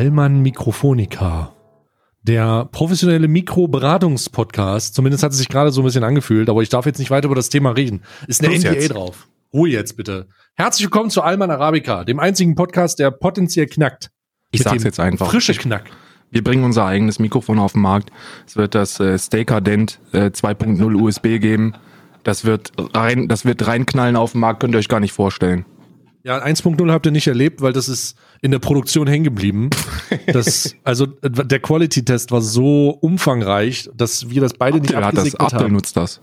Allmann Mikrofonica. Der professionelle Mikroberatungspodcast, zumindest hat es sich gerade so ein bisschen angefühlt, aber ich darf jetzt nicht weiter über das Thema reden. Ist eine Los NDA jetzt. drauf. Ruhe jetzt bitte. Herzlich willkommen zu Allmann Arabica, dem einzigen Podcast, der potenziell knackt. Ich Mit sag's jetzt einfach. Frische Knack. Wir bringen unser eigenes Mikrofon auf den Markt. Es wird das äh, Stacadent äh, 2.0 USB geben. Das wird rein, das wird reinknallen auf den Markt, könnt ihr euch gar nicht vorstellen. Ja, 1.0 habt ihr nicht erlebt, weil das ist in der Produktion hängen geblieben. Das, also der Quality-Test war so umfangreich, dass wir das beide nicht hat das, Apple haben. nutzt das.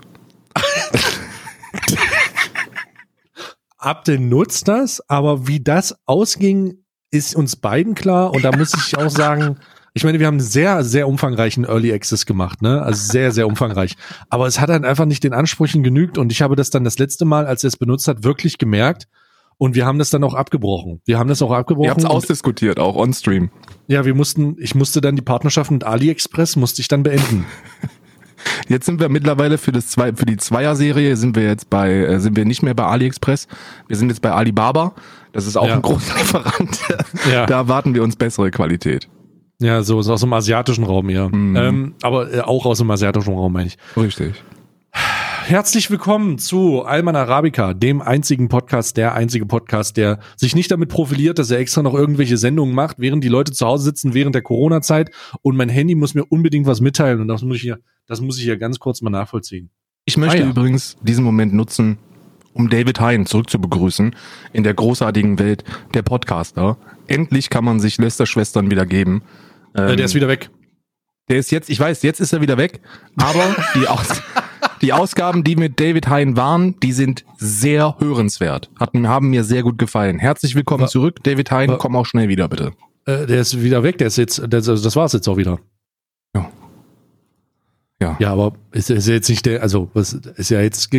Abdel nutzt das, aber wie das ausging, ist uns beiden klar. Und da muss ich auch sagen, ich meine, wir haben einen sehr, sehr umfangreichen Early Access gemacht, ne? Also sehr, sehr umfangreich. Aber es hat dann einfach nicht den Ansprüchen genügt. Und ich habe das dann das letzte Mal, als er es benutzt hat, wirklich gemerkt. Und wir haben das dann auch abgebrochen. Wir haben das auch abgebrochen. Ihr habt's und- ausdiskutiert, auch on Stream. ja, wir mussten, ich musste dann die Partnerschaft mit AliExpress, musste ich dann beenden. Jetzt sind wir mittlerweile für das zwei, für die Zweier-Serie sind wir jetzt bei, äh, sind wir nicht mehr bei AliExpress. Wir sind jetzt bei Alibaba. Das ist auch Ja. ein großer Lieferant. Ja. Da erwarten wir uns bessere Qualität. Ja, so, so aus dem asiatischen Raum hier. Mhm. Ähm, aber äh, auch aus dem asiatischen Raum, meine ich. Richtig. Herzlich willkommen zu Alman Arabica, dem einzigen Podcast, der einzige Podcast, der sich nicht damit profiliert, dass er extra noch irgendwelche Sendungen macht, während die Leute zu Hause sitzen während der Corona-Zeit und mein Handy muss mir unbedingt was mitteilen und das muss ich hier, das muss ich hier ganz kurz mal nachvollziehen. Ich möchte Ah, ja. übrigens diesen Moment nutzen, um David Hein zurückzubegrüßen in der großartigen Welt der Podcaster. Endlich kann man sich Lester-Schwestern wieder geben. Äh, Ähm, der ist wieder weg. der ist jetzt, ich weiß, jetzt ist er wieder weg, aber die, Aus, die Ausgaben, die mit David Hein waren, die sind sehr hörenswert. Hatten, haben mir sehr gut gefallen. Herzlich willkommen zurück, David Hein, komm auch schnell wieder, bitte. Äh, der ist wieder weg, der ist jetzt, das, das war's jetzt auch wieder. Ja. Ja. Ja, aber ist, ist jetzt nicht der, also, was ist ja jetzt,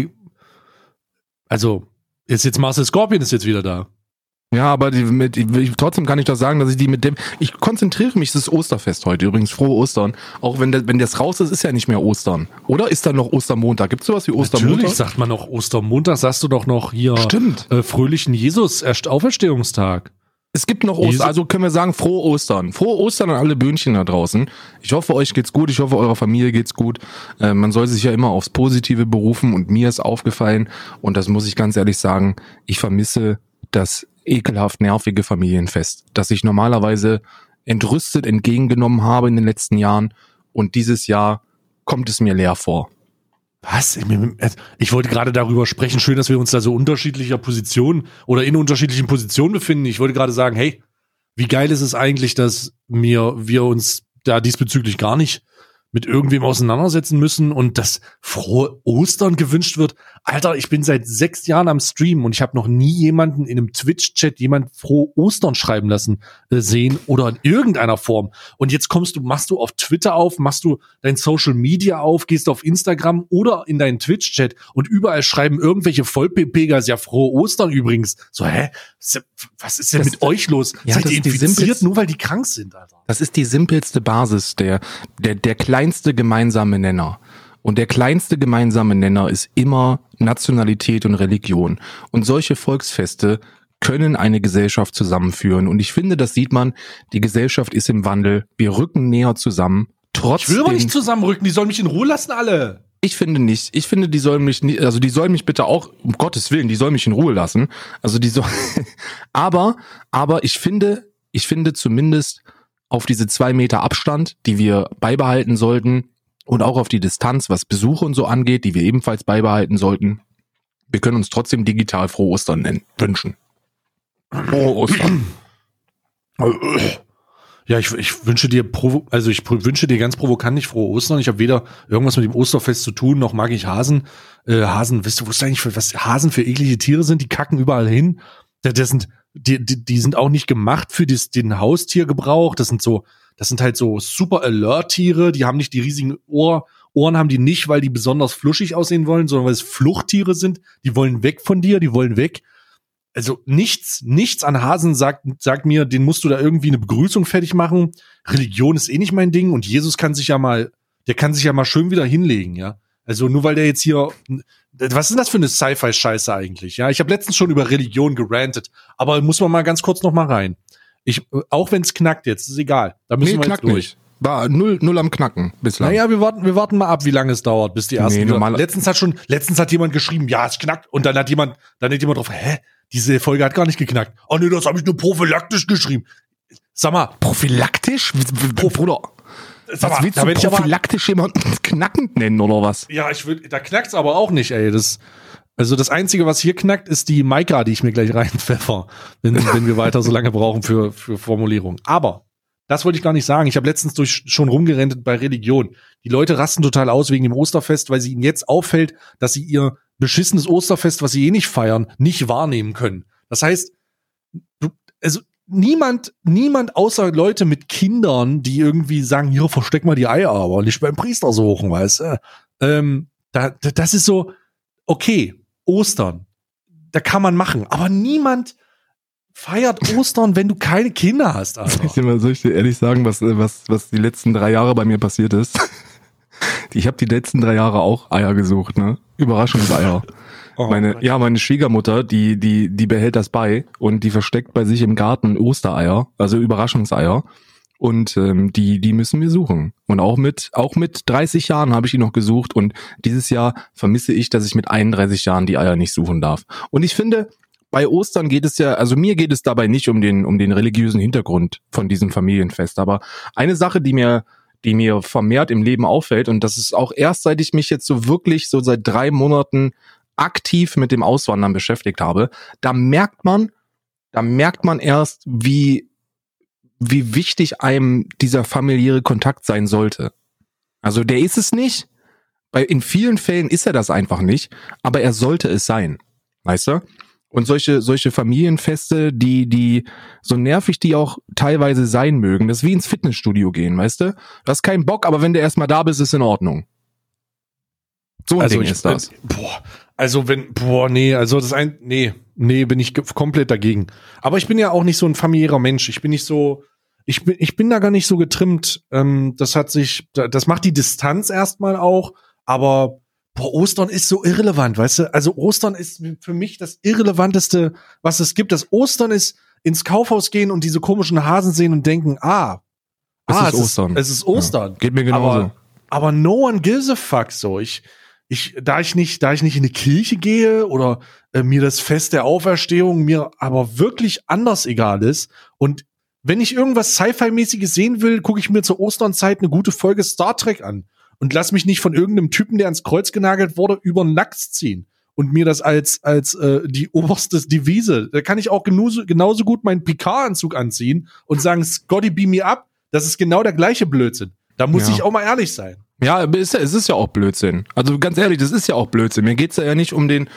also, ist jetzt Marcel Scorpion ist jetzt wieder da. Ja, aber die, mit, ich, trotzdem kann ich doch sagen, dass ich die mit dem. Ich konzentriere mich, es ist Osterfest heute. Übrigens, frohe Ostern. Auch wenn, der, wenn das raus ist, ist ja nicht mehr Ostern. Oder ist dann noch Ostermontag? Gibt es sowas wie Ostermontag? Natürlich sagt man noch Ostermontag, sagst du doch noch hier Stimmt. äh, fröhlichen Jesus Erst Auferstehungstag. Es gibt noch Ostern. Also können wir sagen, frohe Ostern. Frohe Ostern an alle Böhnchen da draußen. Ich hoffe, euch geht's gut. Ich hoffe, eurer Familie geht's gut. Äh, man soll sich ja immer aufs Positive berufen und mir ist aufgefallen, und das muss ich ganz ehrlich sagen, ich vermisse das ekelhaft nervige Familienfest, das ich normalerweise entrüstet entgegengenommen habe in den letzten Jahren. Und dieses Jahr kommt es mir leer vor. Was? Ich, ich wollte gerade darüber sprechen. Schön, dass wir uns da so unterschiedlicher Position oder in unterschiedlichen Positionen befinden. Ich wollte gerade sagen, hey, wie geil ist es eigentlich, dass mir, wir uns da diesbezüglich gar nicht mit irgendwem auseinandersetzen müssen und dass frohe Ostern gewünscht wird. Alter, ich bin seit sechs Jahren am Stream und ich habe noch nie jemanden in einem Twitch-Chat jemand frohe Ostern schreiben lassen äh, sehen oder in irgendeiner Form. Und jetzt kommst du, machst du auf Twitter auf, machst du dein Social Media auf, gehst auf Instagram oder in deinen Twitch-Chat und überall schreiben irgendwelche Vollpepegas, ja frohe Ostern übrigens. So, hä? Was ist denn Das- mit euch los? Ja, Seid das ihr infiziert, nur weil die krank sind, Alter? Das ist die simpelste Basis, der, der, der kleinste gemeinsame Nenner. Und der kleinste gemeinsame Nenner ist immer Nationalität und Religion. Und solche Volksfeste können eine Gesellschaft zusammenführen. Und ich finde, das sieht man, die Gesellschaft ist im Wandel. Wir rücken näher zusammen. Ich Trotzdem, will aber nicht zusammenrücken, die sollen mich in Ruhe lassen, alle. ich finde nicht. Ich finde, die sollen mich nicht, also die sollen mich bitte auch, um Gottes Willen, die sollen mich in Ruhe lassen. Also die soll, aber, aber ich finde, ich finde zumindest auf diese zwei Meter Abstand, die wir beibehalten sollten und auch auf die Distanz, was Besuche und so angeht, die wir ebenfalls beibehalten sollten. Wir können uns trotzdem digital frohe Ostern nennen, wünschen. Frohe Ostern. Ja, ich, ich wünsche dir also ich wünsche dir ganz provokant nicht frohe Ostern. Ich habe weder irgendwas mit dem Osterfest zu tun, noch mag ich Hasen. Äh, Hasen, wisst du, wusstest du eigentlich, für, was Hasen für eklige Tiere sind? Die kacken überall hin. Das sind, die, die, die sind auch nicht gemacht für das, den Haustiergebrauch. Das sind so, das sind halt so super Alert-Tiere. Die haben nicht die riesigen Ohr, Ohren haben die nicht, weil die besonders fluschig aussehen wollen, sondern weil es Fluchttiere sind. Die wollen weg von dir, die wollen weg also nichts, nichts an Hasen sagt, sagt mir, den musst du da irgendwie eine Begrüßung fertig machen. Religion ist eh nicht mein Ding und Jesus kann sich ja mal, der kann sich ja mal schön wieder hinlegen, ja. Also nur weil der jetzt hier, was ist das für eine Sci-Fi-Scheiße eigentlich? Ja, ich habe letztens schon über Religion gerantet, aber muss man mal ganz kurz noch mal rein. Ich, auch wenn es knackt jetzt, ist egal. Da müssen Nee, wir knackt jetzt durch. nicht. War null, null am Knacken bislang. Naja, wir warten, wir warten mal ab, wie lange es dauert, bis die ersten. Nee, normal- letztens hat schon, letztens hat jemand geschrieben, ja, es knackt, und dann hat jemand, dann hat jemand drauf, hä, diese Folge hat gar nicht geknackt. Oh nee, das habe ich nur prophylaktisch geschrieben. Sag mal, Prophylaktisch? W- Bruder, sag mal, willst du aber, prophylaktisch jemanden knackend nennen oder was? ja, ich will, da knackt's aber auch nicht, ey. Das, also das einzige, was hier knackt, ist die Maika, die ich mir gleich reinpfeffer, wenn, wenn wir weiter so lange brauchen für, für Formulierung. Aber das wollte ich gar nicht sagen. Ich habe letztens durch schon rumgerendet bei Religion. Die Leute rasten total aus wegen dem Osterfest, weil sie ihnen jetzt auffällt, dass sie ihr beschissenes Osterfest, was sie eh nicht feiern, nicht wahrnehmen können. Das heißt, du, also niemand, niemand außer Leute mit Kindern, die irgendwie sagen, hier versteck mal die Eier, aber nicht beim Priester suchen, weißt du? Ähm, da, da, das ist so, okay, Ostern, da kann man machen, aber niemand feiert Ostern, wenn du keine Kinder hast, Alter. Soll ich dir mal soll ich dir ehrlich sagen, was, äh, was, was die letzten drei Jahre bei mir passiert ist? Ich habe die letzten drei Jahre auch Eier gesucht, ne? Überraschungseier. Oh, Meine, ja, meine Schwiegermutter, die, die, die behält das bei und die versteckt bei sich im Garten Ostereier, also Überraschungseier. Und ähm, die, die müssen wir suchen. Und auch mit, auch mit 30 Jahren habe ich die noch gesucht. Und dieses Jahr vermisse ich, dass ich mit 31 Jahren die Eier nicht suchen darf. Und ich finde, bei Ostern geht es ja, also mir geht es dabei nicht um den, um den religiösen Hintergrund von diesem Familienfest. Aber eine Sache, die mir, die mir vermehrt im Leben auffällt, und das ist auch erst seit ich mich jetzt so wirklich so seit drei Monaten aktiv mit dem Auswandern beschäftigt habe, da merkt man, da merkt man erst, wie, wie wichtig einem dieser familiäre Kontakt sein sollte. Also der ist es nicht. Bei, in vielen Fällen ist er das einfach nicht, aber er sollte es sein. Weißt du? Und solche, solche Familienfeste, die, die, so nervig die auch teilweise sein mögen, das ist wie ins Fitnessstudio gehen, weißt du? Du hast keinen Bock, aber wenn du erstmal da bist, ist in Ordnung. So ein also Ding ich, ist das. Boah, also wenn, boah, nee, also das ein, nee, nee, bin ich komplett dagegen. Aber ich bin ja auch nicht so ein familiärer Mensch. Ich bin nicht so, ich bin, ich bin da gar nicht so getrimmt. Ähm, das hat sich, da- das macht die Distanz erstmal auch, aber boah, Ostern ist so irrelevant, weißt du? Also Ostern ist für mich das irrelevanteste, was es gibt. Das Ostern ist ins Kaufhaus gehen und diese komischen Hasen sehen und denken, ah, Es ah, ist Ostern. es ist Ostern. Geht mir genauso. Aber, aber no one gives a fuck so. Ich, ich, da ich nicht, da ich nicht in eine Kirche gehe oder äh, mir das Fest der Auferstehung mir aber wirklich anders egal ist und wenn ich irgendwas Sci-Fi-mäßiges sehen will, gucke ich mir zur Osternzeit eine gute Folge Star Trek an und lass mich nicht von irgendeinem Typen, der ans Kreuz genagelt wurde, über den Lachs ziehen und mir das als als äh, die oberste Devise. Da kann ich auch genauso, genauso gut meinen Picard-Anzug anziehen und sagen, Scotty, beam me up. Das ist genau der gleiche Blödsinn. Da muss Ja. ich auch mal ehrlich sein. Ja, es ist ja auch Blödsinn. Also ganz ehrlich, das ist ja auch Blödsinn. Mir geht's ja nicht um den,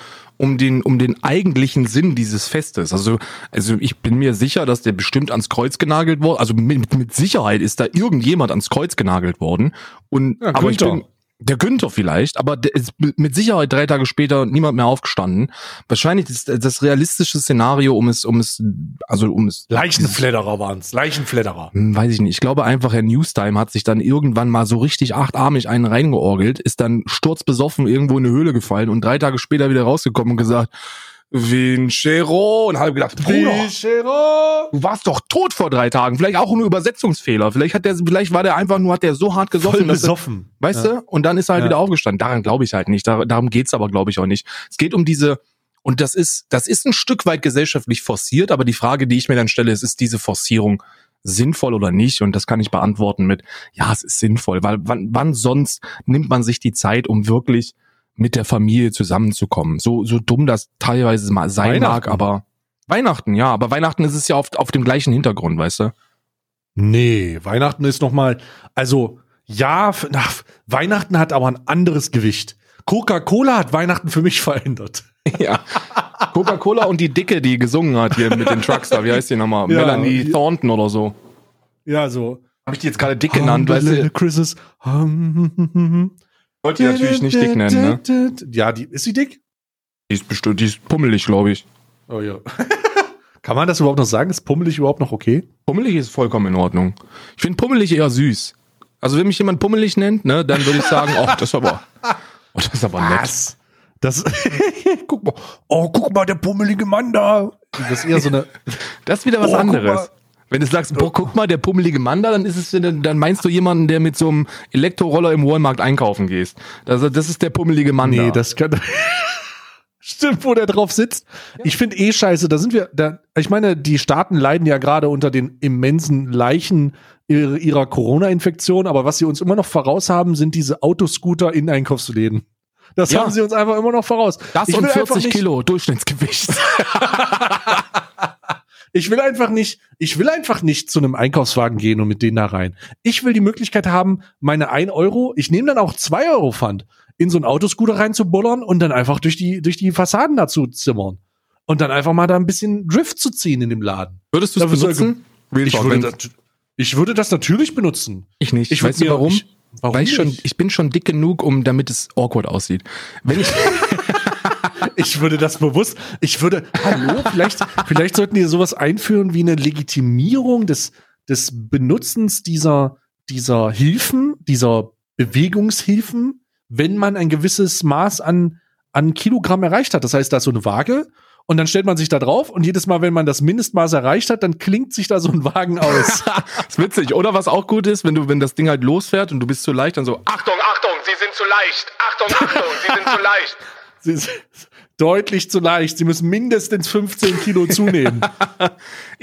um den, um den eigentlichen Sinn dieses Festes. Also, also ich bin mir sicher, dass der bestimmt ans Kreuz genagelt wurde. Also mit, mit Sicherheit ist da irgendjemand ans Kreuz genagelt worden. Und Ja, aber ich bin der Günther vielleicht, aber der ist mit Sicherheit drei Tage später niemand mehr aufgestanden. Wahrscheinlich ist das realistische Szenario, um es, um es, also um es Leichenfledderer waren's. Leichenfledderer. hm, weiß ich nicht. Ich glaube einfach, Herr Newstime hat sich dann irgendwann mal so richtig achtarmig einen reingeorgelt, ist dann sturzbesoffen irgendwo in eine Höhle gefallen und drei Tage später wieder rausgekommen und gesagt, Vincero und habe gedacht, Bruder, Vincero! du warst doch tot vor drei Tagen. Vielleicht auch nur Übersetzungsfehler. Vielleicht hat der, vielleicht war der einfach nur, hat der so hart gesoffen, Voll dass er, besoffen. weißt Ja. du? Und dann ist er halt Ja. wieder aufgestanden. Daran glaube ich halt nicht. Dar darum geht's aber, glaube ich, auch nicht. Es geht um diese, und das ist, das ist ein Stück weit gesellschaftlich forciert, aber die Frage, die ich mir dann stelle, ist, ist diese Forcierung sinnvoll oder nicht? Und das kann ich beantworten mit, ja, es ist sinnvoll, weil wann, wann sonst nimmt man sich die Zeit, um wirklich mit der Familie zusammenzukommen? So, so dumm das teilweise mal sein mag, aber Weihnachten, ja, aber Weihnachten ist es ja auf, auf dem gleichen Hintergrund, weißt du? Nee, Weihnachten ist noch mal, also ja, na, Weihnachten hat aber ein anderes Gewicht. Coca-Cola hat Weihnachten für mich verändert. Ja. Coca-Cola und die Dicke, die gesungen hat hier mit den Trucks da, wie heißt die nochmal? Ja. Melanie Thornton oder so. Ja, so. Habe ich die jetzt gerade dick genannt, weißt du? Christmas. Wollte ich natürlich nicht dick nennen, ne? Ja, die, ist sie dick? Die ist bestimmt, die ist pummelig, glaube ich. Oh ja. Kann man das überhaupt noch sagen? Ist pummelig überhaupt noch okay? Pummelig ist vollkommen in Ordnung. Ich finde pummelig eher süß. Also wenn mich jemand pummelig nennt, ne, dann würde ich sagen, oh, das ist aber, oh, das ist aber nett. Was? Das, guck mal, oh, guck mal, der pummelige Mann da. Das ist eher so eine, Das ist wieder was Oh, anderes. Wenn du sagst, boah, guck mal, der pummelige Mann da, dann ist es, dann meinst du jemanden, der mit so einem Elektroroller im Walmart einkaufen gehst. Also das ist der pummelige Mann Nee, da. das kann. Stimmt, wo der drauf sitzt. Ich finde eh scheiße, da sind wir, da, ich meine, die Staaten leiden ja gerade unter den immensen Leichen ihrer, ihrer Corona-Infektion, aber was sie uns immer noch voraus haben, sind diese Autoscooter in Einkaufsläden. Das Ja. haben sie uns einfach immer noch voraus. das ich und will einfach 40 nicht, Kilo Durchschnittsgewicht. Ich will einfach nicht, ich will einfach nicht zu einem Einkaufswagen gehen und mit denen da rein. Ich will die Möglichkeit haben, meine 1 Euro, ich nehme dann auch 2 Euro Pfand, in so einen Autoscooter reinzubullern und dann einfach durch die, durch die Fassaden dazu zimmern. Und dann einfach mal da ein bisschen Drift zu ziehen in dem Laden. Würdest du es benutzen? Real Ich würde, das, ich würde das natürlich benutzen. ich nicht. Ich weißt du warum? ich- warum Weil ich schon, ich bin schon dick genug, um damit es awkward aussieht. Wenn ich, Ich würde das bewusst, ich würde, hallo, vielleicht, vielleicht sollten die sowas einführen wie eine Legitimierung des, des Benutzens dieser, dieser Hilfen, dieser Bewegungshilfen, wenn man ein gewisses Maß an, an Kilogramm erreicht hat. Das heißt, da ist so eine Waage und dann stellt man sich da drauf und jedes Mal, wenn man das Mindestmaß erreicht hat, dann klingt sich da so ein Wagen aus. ist witzig. Oder was auch gut ist, wenn du, wenn das Ding halt losfährt und du bist zu leicht, dann so, Achtung, Achtung, Sie sind zu leicht. Achtung, Achtung, Sie sind zu leicht. Deutlich zu leicht. Sie müssen mindestens 15 Kilo zunehmen.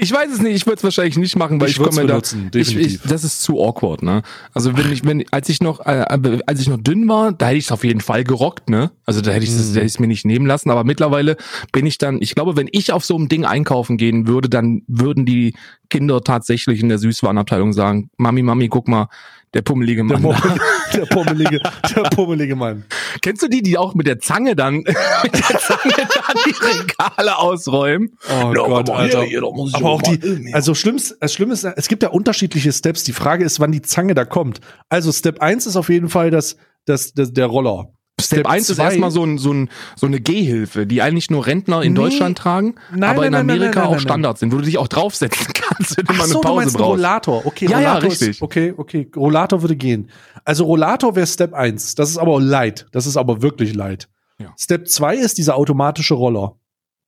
Ich weiß es nicht, ich würde es wahrscheinlich nicht machen, weil Ich ich, komme da. Ich, ich, das ist zu awkward, ne? Also wenn ich, wenn, als ich noch, äh, als ich noch dünn war, da hätte ich es auf jeden Fall gerockt, ne? Also da hätte ich es Mhm. hätte mir nicht nehmen lassen, aber mittlerweile bin ich dann, ich glaube, wenn ich auf so einem Ding einkaufen gehen würde, dann würden die Kinder tatsächlich in der Süßwarenabteilung sagen, Mami, Mami, guck mal, der pummelige Der, Mann. da. Pummel, der, pummelige, der pummelige Mann. Kennst du die, die auch mit der Zange dann, mit der Zange dann die Regale ausräumen? Oh Ja, Gott, Alter. hier, da muss ich Aber auch auch die, also schlimmst, das Schlimme ist, es gibt ja unterschiedliche Steps. Die Frage ist, wann die Zange da kommt. Also Step 1 ist auf jeden Fall das, das, das der Roller. Step 1 ist erstmal so, ein, so, ein, so eine Gehhilfe, die eigentlich nur Rentner in Nee. Deutschland tragen, Nein, aber nein, in Amerika nein, auch. Standard sind, wo du dich auch draufsetzen kannst, wenn du mal eine so, du Pause meinst einen brauchst. Rollator. Okay, Ja, ja, Rollator richtig. Ist, okay, okay. Rollator würde gehen. Also Rollator wäre Step 1. Das ist aber light. Das ist aber wirklich light. Ja. Step 2 ist dieser automatische Roller.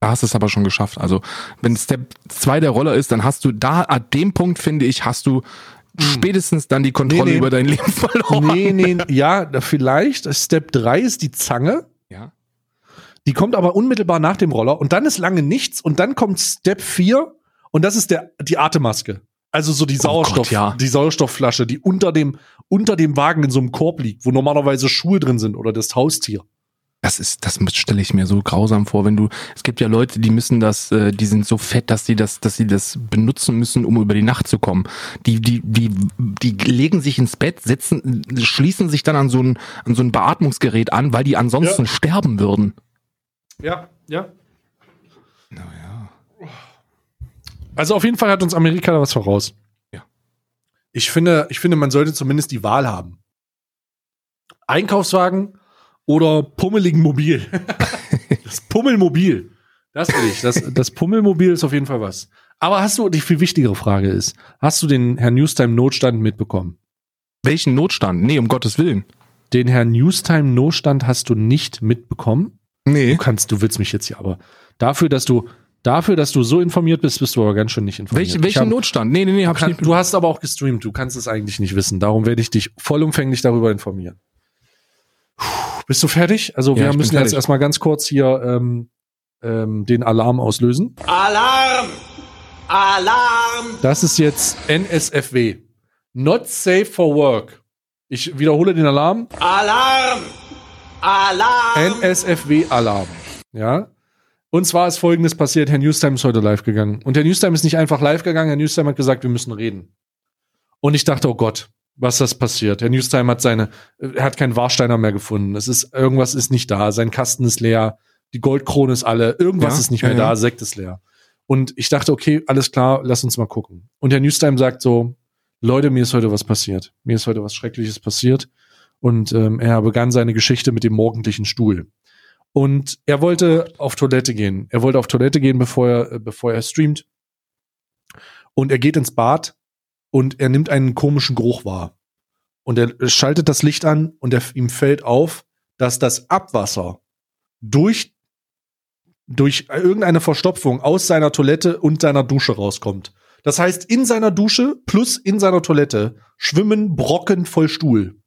Da hast du es aber schon geschafft. Also, wenn Step 2 der Roller ist, dann hast du da, an dem Punkt, finde ich, hast du spätestens dann die Kontrolle Nee, nee. über dein Leben verloren. Nee, nee, ja, vielleicht. Step 3 ist die Zange. Ja. Die kommt aber unmittelbar nach dem Roller und dann ist lange nichts und dann kommt Step 4 und das ist der, die Atemmaske. Also so die Sauerstoff, Gott, ja. die Sauerstoffflasche, die unter dem, unter dem Wagen in so einem Korb liegt, wo normalerweise Schuhe drin sind oder das Haustier. Das ist, das stelle ich mir so grausam vor, wenn du, es gibt ja Leute, die müssen das, äh, die sind so fett, dass sie das, dass sie das benutzen müssen, um über die Nacht zu kommen. Die, die, die, die legen sich ins Bett, setzen, schließen sich dann an so ein, an so ein Beatmungsgerät an, weil die ansonsten Ja. sterben würden. Ja, ja. Naja. Also auf jeden Fall hat uns Amerika da was voraus. Ja. Ich finde, ich finde, man sollte zumindest die Wahl haben. Einkaufswagen oder pummeligen Mobil. das Pummelmobil. Das will ich. Das, das Pummelmobil ist auf jeden Fall was. Aber hast du, die viel wichtigere Frage ist, hast du den Herrn Newstime Notstand mitbekommen? Welchen Notstand? Nee, um Gottes Willen. Den Herrn Newstime Notstand hast du nicht mitbekommen? Nee. Du kannst, du willst mich jetzt hier, aber dafür, dass du, dafür, dass du so informiert bist, bist du aber ganz schön nicht informiert. Welche, Ich welchen hab- Notstand? Nee, nee, nee, hab ich Kann, nicht. du hast aber auch gestreamt, du kannst es eigentlich nicht wissen. Darum werde ich dich vollumfänglich darüber informieren. Puh, bist du fertig? Also Ja, wir müssen jetzt erstmal ganz kurz hier ähm, ähm, den Alarm auslösen. Alarm! Alarm! Das ist jetzt NSFW. Not safe for work. Ich wiederhole den Alarm. Alarm! Alarm! NSFW-Alarm. Ja. Und zwar ist folgendes passiert: Herr Newstime ist heute live gegangen. Und Herr Newstime ist nicht einfach live gegangen. Herr Newstime hat gesagt, wir müssen reden. Und ich dachte, oh Gott, was das passiert. Herr Newstime hat seine, er hat keinen Warsteiner mehr gefunden. Es ist, irgendwas ist nicht da. Sein Kasten ist leer. Die Goldkrone ist alle. Irgendwas Ja, ist nicht ja, mehr ja. da. Sekt ist leer. Und ich dachte, okay, alles klar, lass uns mal gucken. Und Herr Newstime sagt so, Leute, mir ist heute was passiert. Mir ist heute was Schreckliches passiert. Und ähm, er begann seine Geschichte mit dem morgendlichen Stuhl. Und er wollte auf Toilette gehen. Er wollte auf Toilette gehen, bevor er, äh, bevor er streamt. Und er geht ins Bad und er nimmt einen komischen Geruch wahr. Und er schaltet das Licht an und er, ihm fällt auf, dass das Abwasser durch, durch irgendeine Verstopfung aus seiner Toilette und seiner Dusche rauskommt. Das heißt, in seiner Dusche plus in seiner Toilette schwimmen Brocken voll Stuhl.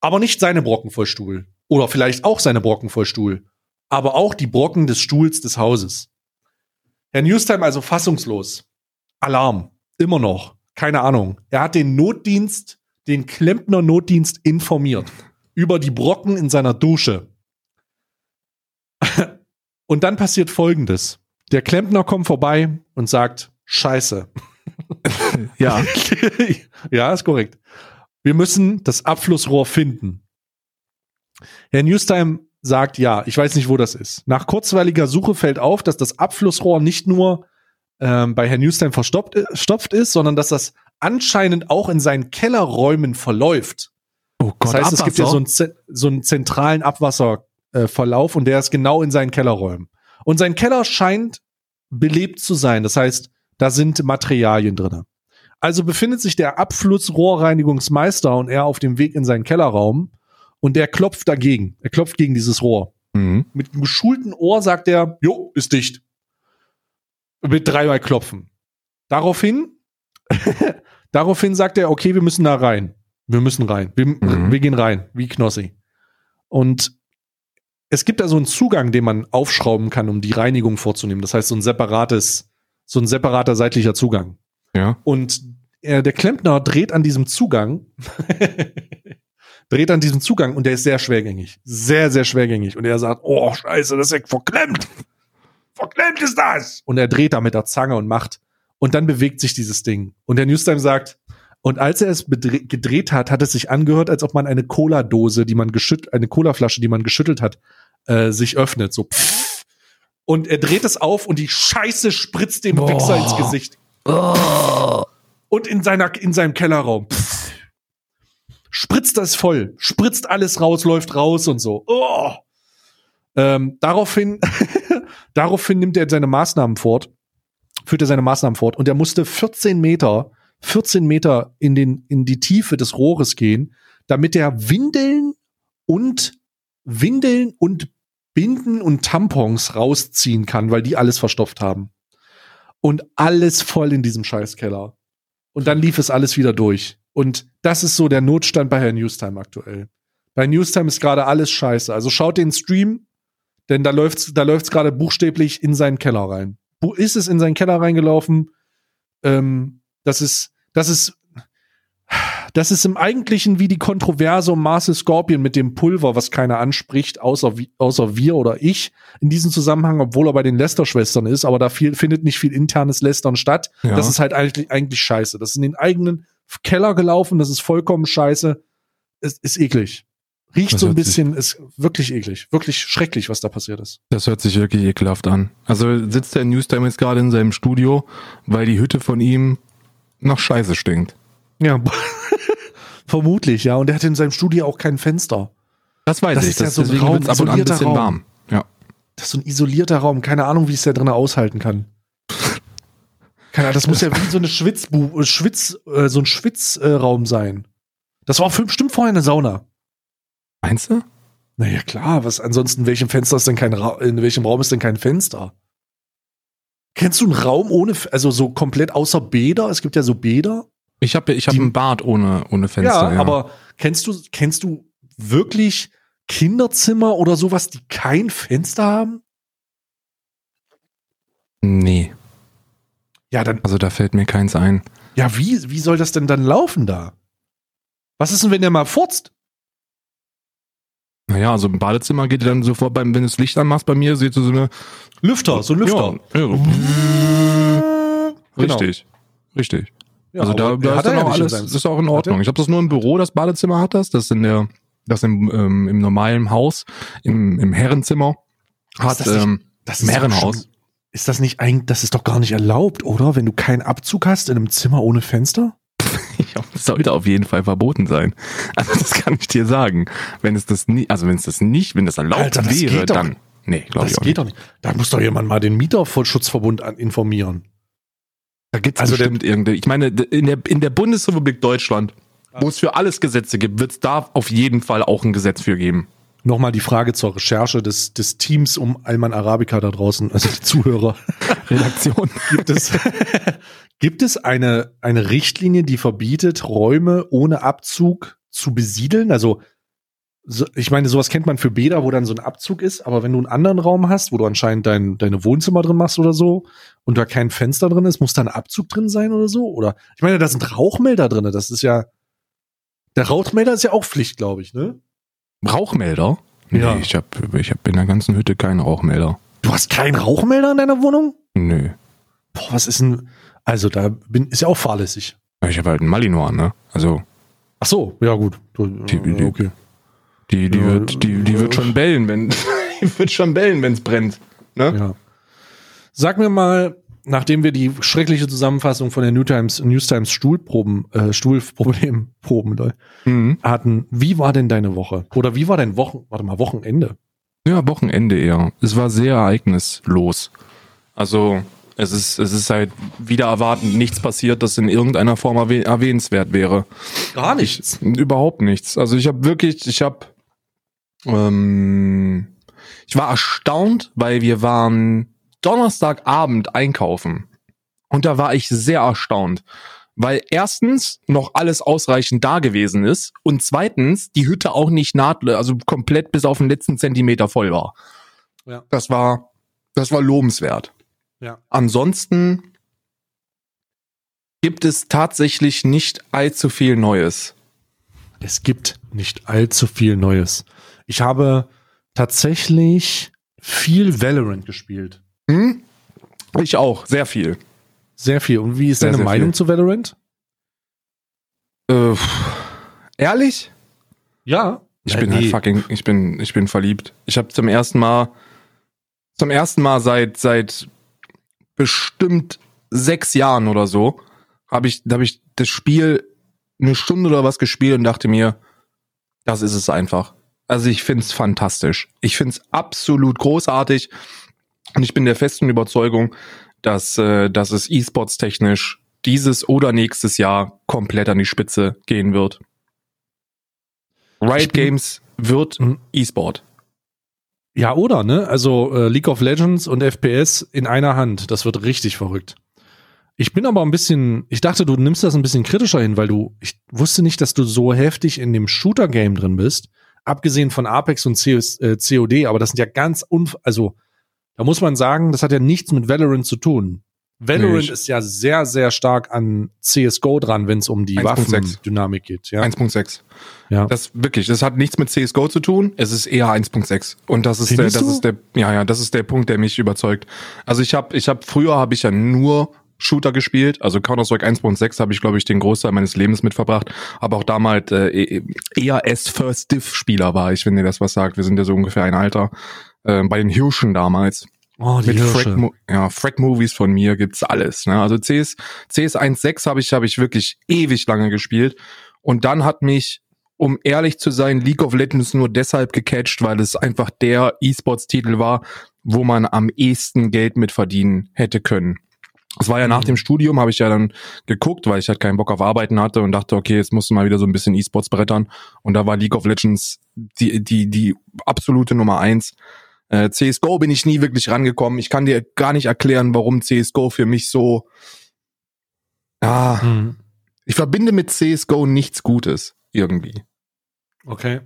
Aber nicht seine Brocken voll Stuhl. Oder vielleicht auch seine Brocken voll Stuhl. Aber auch die Brocken des Stuhls des Hauses. Herr Newstime also fassungslos. Alarm. Immer noch. Keine Ahnung. Er hat den Notdienst, den Klempner Notdienst informiert. Über die Brocken in seiner Dusche. Und dann passiert Folgendes. Der Klempner kommt vorbei und sagt, Scheiße. Ja. ja, ist korrekt. Wir müssen das Abflussrohr finden. Herr Newstime sagt ja, ich weiß nicht, wo das ist. Nach kurzweiliger Suche fällt auf, dass das Abflussrohr nicht nur ähm, bei Herrn verstopft äh, stopft ist, sondern dass das anscheinend auch in seinen Kellerräumen verläuft. Oh Das heißt, es gibt ja so einen, so einen zentralen Abwasserverlauf äh, und der ist genau in seinen Kellerräumen. Und sein Keller scheint belebt zu sein. Das heißt, da sind Materialien drinne. Also befindet sich der Abflussrohrreinigungsmeister und er auf dem Weg in seinen Kellerraum und der klopft dagegen. Er klopft gegen dieses Rohr. Mhm. Mit einem geschulten Ohr sagt er, jo, ist dicht. Mit dreimal klopfen. Daraufhin, daraufhin sagt er, okay, wir müssen da rein. Wir müssen rein. Wir, Mhm. wir gehen rein, wie Knossi. Und es gibt da so einen Zugang, den man aufschrauben kann, um die Reinigung vorzunehmen. Das heißt, so ein separates, so ein separater seitlicher Zugang. Ja. Und äh, der Klempner dreht an diesem Zugang, dreht an diesem Zugang und der ist sehr schwergängig. Sehr, sehr schwergängig. Und er sagt, oh, scheiße, das ist ja verklemmt. Verklemmt ist das. Und er dreht da mit der Zange und macht. Und dann bewegt sich dieses Ding. Und der Newstime sagt, und als er es gedreht hat, hat es sich angehört, als ob man eine Cola-Dose, die man geschüttelt, eine Colaflasche, die man geschüttelt hat, äh, sich öffnet. So. Pff. Und er dreht es auf und die Scheiße spritzt dem. Wichser ins Gesicht. Und in seiner, in seinem Kellerraum. Pff. Spritzt das voll. Spritzt alles raus, läuft raus und so. Oh. Ähm, daraufhin, daraufhin nimmt er seine Maßnahmen fort, führt er seine Maßnahmen fort und er musste 14 Meter, 14 Meter in den, in die Tiefe des Rohres gehen, damit er Windeln und Windeln und Binden und Tampons rausziehen kann, weil die alles verstopft haben. Und alles voll in diesem Scheißkeller. Und dann lief es alles wieder durch. Und das ist so der Notstand bei Herrn Newstime aktuell. Bei Newstime ist gerade alles scheiße. Also schaut den Stream, denn da läuft's, da läuft's gerade buchstäblich in seinen Keller rein. Ist es in seinen Keller reingelaufen? Ähm, das ist, das ist, das ist im Eigentlichen wie die Kontroverse um Marcel Scorpion mit dem Pulver, was keiner anspricht, außer, außer wir oder ich in diesem Zusammenhang, obwohl er bei den Lester-Schwestern ist, aber da viel, findet nicht viel internes Lästern statt. Ja. Das ist halt eigentlich, eigentlich scheiße. Das ist in den eigenen Keller gelaufen, das ist vollkommen scheiße. Es ist eklig. Riecht Das so ein hört sich- bisschen, ist wirklich eklig. Wirklich schrecklich, was da passiert ist. Das hört sich wirklich ekelhaft an. Also sitzt der Newstime jetzt gerade in seinem Studio, weil die Hütte von ihm nach Scheiße stinkt. Ja. Vermutlich, ja. Und er hat in seinem Studio auch kein Fenster. Das weiß Das ich. ist ja Das, so ein deswegen Raum, ab und an ein bisschen Raum. warm. Ja. Das ist so ein isolierter Raum. Keine Ahnung, wie es der drinnen aushalten kann. Keine Ahnung, das muss ja wie so eine Schwitzbu Schwitz, äh, so ein Schwitzraum sein. Das war bestimmt vorher eine Sauna. Meinst du? Naja, klar, was ansonsten, in welchem Fenster ist denn kein Ra in welchem Raum ist denn kein Fenster? Kennst du einen Raum ohne, also so komplett außer Bäder? Es gibt ja so Bäder. Ich habe ich hab ein Bad ohne, ohne Fenster. ja, aber kennst du, kennst du wirklich Kinderzimmer oder sowas, die kein Fenster haben? Nee, Ja, dann, also da fällt mir keins ein. ja, wie, wie soll das denn dann laufen da? Was ist denn, wenn der mal furzt? Naja, also im Badezimmer geht dann sofort beim, wenn du das Licht anmachst bei mir, seht ihr so eine Lüfter, so ein Lüfter. Ja, ja. Genau. Richtig. Richtig. Ja, also da, da hat ist er dann auch alles, das ist auch in Ordnung. Ich habe das nur im Büro, das Badezimmer hat das, das in der, das im, ähm, im normalen Haus, im, im Herrenzimmer hat, das nicht- ähm, Das im doch Herrenhaus. schon- Ist das nicht eigentlich, das ist doch gar nicht erlaubt, oder? Wenn du keinen Abzug hast in einem Zimmer ohne Fenster? Sollte auf jeden Fall verboten sein. Also das kann ich dir sagen. Wenn es das nie, also wenn es das nicht, wenn das erlaubt Alter, das wäre, geht doch. dann. Nee, glaube ich auch geht nicht. doch nicht. Da muss doch jemand mal den Mieterschutzverbund an informieren. Da gibt's Also der- bestimmt irgendeine. Ich meine, in der, in der Bundesrepublik Deutschland, wo es für alles Gesetze gibt, wird es da auf jeden Fall auch ein Gesetz für geben. Nochmal die Frage zur Recherche des, des Teams um Alman Arabica da draußen, also die Zuhörer. Redaktion. Gibt es, gibt es eine, eine Richtlinie, die verbietet, Räume ohne Abzug zu besiedeln? Also, so, ich meine, sowas kennt man für Bäder, wo dann so ein Abzug ist, aber wenn du einen anderen Raum hast, wo du anscheinend dein, deine Wohnzimmer drin machst oder so und da kein Fenster drin ist, muss da ein Abzug drin sein oder so? Oder ich meine, da sind Rauchmelder drin, das ist ja. Der Rauchmelder ist ja auch Pflicht, glaube ich, ne? Rauchmelder? Ja. Nee, ich habe ich hab in der ganzen Hütte keinen Rauchmelder. Du hast keinen Rauchmelder in deiner Wohnung? Nö. Boah, was ist denn. Also, da bin, ist ja auch fahrlässig. Ich habe halt einen Malinois, ne? Also Ach so, ja, gut. Die- die- okay. die, die Ja, wird, die, die wird schon bellen, wenn die wird schon bellen, wenn es brennt. Ne? Ja. Sag mir mal, nachdem wir die schreckliche Zusammenfassung von der New Times, News Times Stuhlproben, äh, Stuhlproblemproben Mhm. hatten, wie war denn deine Woche? Oder wie war dein Wochen, warte mal, Wochenende? Ja, Wochenende eher. Es war sehr ereignislos. Also es ist, es ist halt wieder erwartend nichts passiert, das in irgendeiner Form erwäh erwähnenswert wäre. Gar nichts. Überhaupt nichts. Also ich habe wirklich, ich habe, ähm, ich war erstaunt, weil wir waren Donnerstagabend einkaufen und da war ich sehr erstaunt, weil erstens noch alles ausreichend da gewesen ist und zweitens die Hütte auch nicht nahtlos, also komplett bis auf den letzten Zentimeter voll war. Ja. Das war, das war lobenswert. Ja. Ansonsten gibt es tatsächlich nicht allzu viel Neues. Es gibt nicht allzu viel Neues. Ich habe tatsächlich viel Valorant gespielt. Hm? Ich auch, sehr viel. Sehr viel. Und wie ist Sehr, deine sehr Meinung viel. zu Valorant? Äh, ehrlich? Ja. Ich Ja, bin nee. halt fucking, ich bin, ich bin verliebt. Ich habe zum ersten Mal, zum ersten Mal seit seit bestimmt sechs Jahren oder so, habe ich, habe ich das Spiel eine Stunde oder was gespielt und dachte mir, das ist es einfach. Also ich find's fantastisch. Ich find's absolut großartig und ich bin der festen Überzeugung, dass, äh, dass es E-Sports technisch dieses oder nächstes Jahr komplett an die Spitze gehen wird. Riot Games wird Mhm. E-Sport. Ja, oder, ne? Also äh, League of Legends und FPS in einer Hand. Das wird richtig verrückt. Ich bin aber ein bisschen, ich dachte, du nimmst das ein bisschen kritischer hin, weil du, ich wusste nicht, dass du so heftig in dem Shooter-Game drin bist. Abgesehen von Apex und CS, äh, COD, aber das sind ja ganz unf, also da muss man sagen, das hat ja nichts mit Valorant zu tun. Valorant Nee, ist ja sehr, sehr stark an CSGO dran, wenn es um die 1.6. Waffendynamik geht. Ja. 1.6. ja. Das wirklich, das hat nichts mit CS:GO zu tun. Es ist eher 1.6 und das ist der, Findest das du? ist der, ja ja, das ist der Punkt, der mich überzeugt. Also ich habe, ich habe früher habe ich ja nur Shooter gespielt, also Counter Strike 1.6 habe ich glaube ich den Großteil meines Lebens mitverbracht, aber auch damals äh, eher S First Diff Spieler war ich, wenn ihr das was sagt. Wir sind ja so ungefähr ein Alter. Äh, bei den Hirschen damals. Oh, die mit. Frack, ja, Frack Movies von mir gibt's alles. Ne? Also CS, CS 1.6 habe ich, habe ich wirklich ewig lange gespielt. Und dann hat mich, um ehrlich zu sein, League of Legends nur deshalb gecatcht, weil es einfach der E-Sports-Titel war, wo man am ehesten Geld mit verdienen hätte können. Es war ja nach Mhm. dem Studium, habe ich ja dann geguckt, weil ich halt keinen Bock auf Arbeiten hatte und dachte, okay, jetzt musst du mal wieder so ein bisschen E-Sports brettern. Und da war League of Legends die, die, die absolute Nummer eins. Äh, CSGO bin ich nie wirklich rangekommen. Ich kann dir gar nicht erklären, warum CSGO für mich so. Ja, Mhm. ich verbinde mit CSGO nichts Gutes irgendwie. Okay.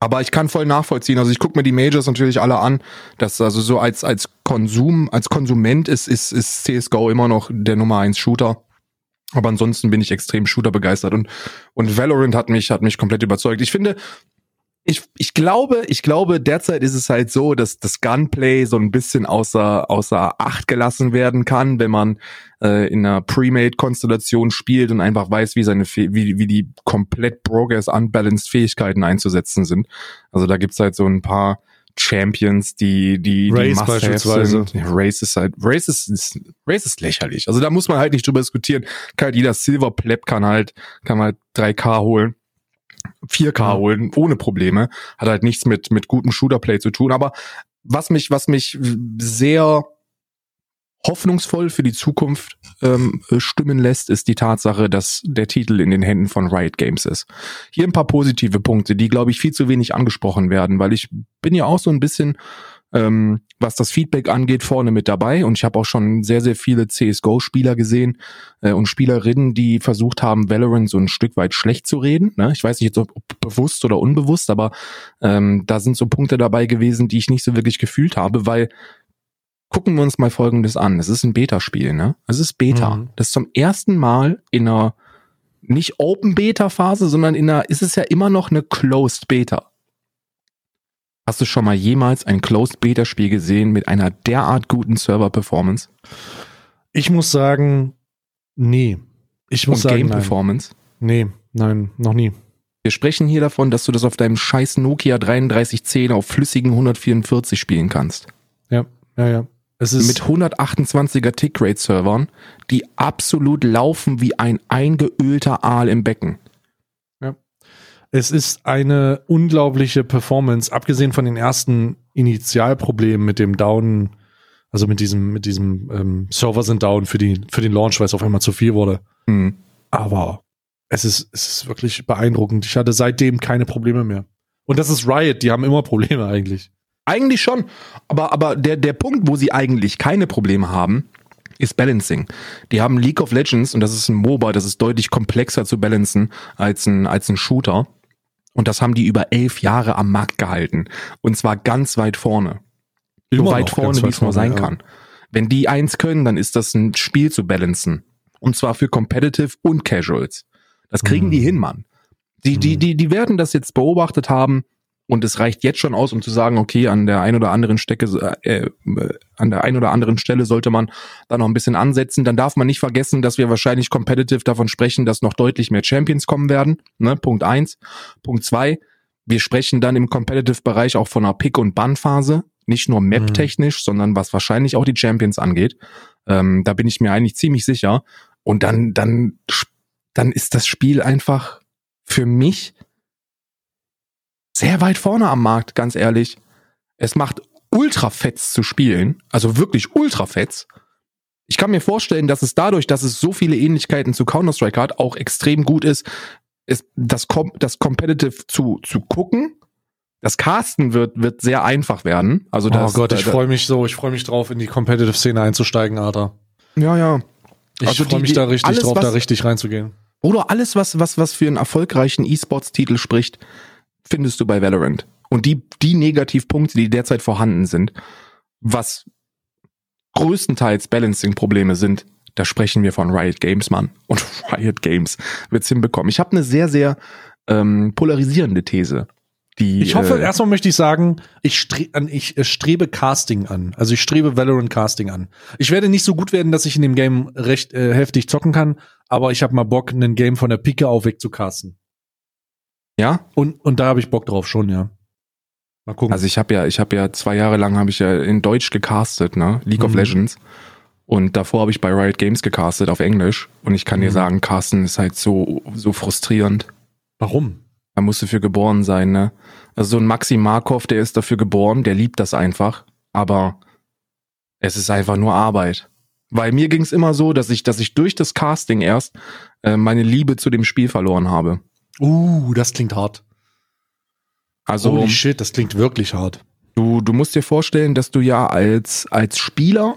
Aber ich kann voll nachvollziehen. Also ich gucke mir die Majors natürlich alle an. Das also so als als Konsum, als Konsument ist ist ist CS:GO immer noch der Nummer eins Shooter. Aber ansonsten bin ich extrem Shooter begeistert und und Valorant hat mich hat mich komplett überzeugt. Ich finde ich, ich glaube, ich glaube, derzeit ist es halt so, dass das Gunplay so ein bisschen außer, außer Acht gelassen werden kann, wenn man äh, in einer Pre-Made-Konstellation spielt und einfach weiß, wie seine, wie, wie die komplett progress unbalanced Fähigkeiten einzusetzen sind. Also da gibt's halt so ein paar Champions, die, die, die Raze Must-Haves beispielsweise. sind. Race ist halt, Race ist, ist, Race ist lächerlich. Also da muss man halt nicht drüber diskutieren. Kann halt jeder Silver Pleb kann halt, kann halt 3K holen. 4K Ja. holen, ohne Probleme. Hat halt nichts mit, mit gutem Shooterplay zu tun. Aber was mich, was mich sehr hoffnungsvoll für die Zukunft ähm, stimmen lässt, ist die Tatsache, dass der Titel in den Händen von Riot Games ist. Hier ein paar positive Punkte, die, glaube ich, viel zu wenig angesprochen werden, weil ich bin ja auch so ein bisschen, ähm, was das Feedback angeht, vorne mit dabei und ich habe auch schon sehr, sehr viele CSGO-Spieler gesehen äh, und Spielerinnen, die versucht haben, Valorant so ein Stück weit schlecht zu reden. Ne? Ich weiß nicht, ob, ob bewusst oder unbewusst, aber ähm, da sind so Punkte dabei gewesen, die ich nicht so wirklich gefühlt habe, weil gucken wir uns mal Folgendes an. Es ist ein Beta-Spiel, ne? Es ist Beta. Mhm. Das ist zum ersten Mal in einer nicht Open Beta Phase, sondern in einer, ist es ja immer noch eine Closed Beta. Hast du schon mal jemals ein Closed Beta Spiel gesehen mit einer derart guten Server Performance Ich muss sagen, nee. Ich muss und sagen, Game nein. Performance? Nee, nein, noch nie. Wir sprechen hier davon, dass du das auf deinem scheiß Nokia 3310 auf flüssigen 144 spielen kannst. Ja, ja, ja. Es ist mit 128er Tickrate-Servern, die absolut laufen wie ein eingeölter Aal im Becken. Es ist eine unglaubliche Performance, abgesehen von den ersten Initialproblemen mit dem Down, also mit diesem, mit diesem ähm, Server sind down für, die, für den Launch, weil es auf einmal zu viel wurde. Hm. Aber es ist, es ist wirklich beeindruckend. Ich hatte seitdem keine Probleme mehr. Und das ist Riot, die haben immer Probleme eigentlich. Eigentlich schon, aber, aber der, der Punkt, wo sie eigentlich keine Probleme haben, ist Balancing. Die haben League of Legends und das ist ein MOBA, das ist deutlich komplexer zu balancen als ein, als ein Shooter. Und das haben die über elf Jahre am Markt gehalten. Und zwar ganz weit vorne. So Immer weit noch vorne, wie weit es nur sein ja. kann. Wenn die eins können, dann ist das ein Spiel zu balancen. Und zwar für Competitive und Casuals. Das kriegen Mhm. die hin, Mann. Die, die, Mhm. die, die werden das jetzt beobachtet haben und es reicht jetzt schon aus, um zu sagen, okay, an der ein oder anderen Stecke, äh, äh, an der ein oder anderen Stelle sollte man da noch ein bisschen ansetzen. Dann darf man nicht vergessen, dass wir wahrscheinlich competitive davon sprechen, dass noch deutlich mehr Champions kommen werden. Ne? Punkt eins. Punkt zwei. Wir sprechen dann im Competitive-Bereich auch von einer Pick- und Ban-Phase. Nicht nur Map-technisch, sondern was wahrscheinlich auch die Champions angeht. Ähm, da bin ich mir eigentlich ziemlich sicher. Und dann, dann, dann ist das Spiel einfach für mich sehr weit vorne am Markt, ganz ehrlich. Es macht ultra fetz zu spielen, also wirklich ultra fetz. Ich kann mir vorstellen, dass es dadurch, dass es so viele Ähnlichkeiten zu Counter-Strike hat, auch extrem gut ist, ist das, Com das Competitive zu, zu gucken. Das Casten wird, wird sehr einfach werden. Also das, oh Gott, ich freue mich so, ich freue mich drauf, in die Competitive-Szene einzusteigen, Alter. Ja, ja. Ich Also freue mich die- da richtig alles, drauf, was- da richtig reinzugehen. Oder alles, was, was, was für einen erfolgreichen E-Sports-Titel spricht, findest du bei Valorant. Und die, die Negativpunkte, die derzeit vorhanden sind, was größtenteils Balancing-Probleme sind, da sprechen wir von Riot Games, Mann. Und Riot Games wird's hinbekommen. Ich habe eine sehr, sehr ähm, polarisierende These. Die, Ich hoffe, äh, erstmal möchte ich sagen, ich, stre ich äh, strebe Casting an. Also ich strebe Valorant Casting an. Ich werde nicht so gut werden, dass ich in dem Game recht äh, heftig zocken kann, aber ich habe mal Bock, ein Game von der Pike auf casten. Ja, Und, und da habe ich Bock drauf schon, ja. Mal gucken. Also ich habe ja, ich habe ja zwei Jahre lang habe ich ja in Deutsch gecastet, ne? League of Mhm. Legends. Und davor habe ich bei Riot Games gecastet auf Englisch. Und ich kann dir Mhm. sagen, Casten ist halt so, so frustrierend. Warum? Da musst du für geboren sein, ne? Also so ein Maxi Markov, der ist dafür geboren, der liebt das einfach. Aber es ist einfach nur Arbeit. Weil mir ging es immer so, dass ich, dass ich durch das Casting erst äh, meine Liebe zu dem Spiel verloren habe. Uh, das klingt hart. Also Holy shit, das klingt wirklich hart. Du, du musst dir vorstellen, dass du ja als, als Spieler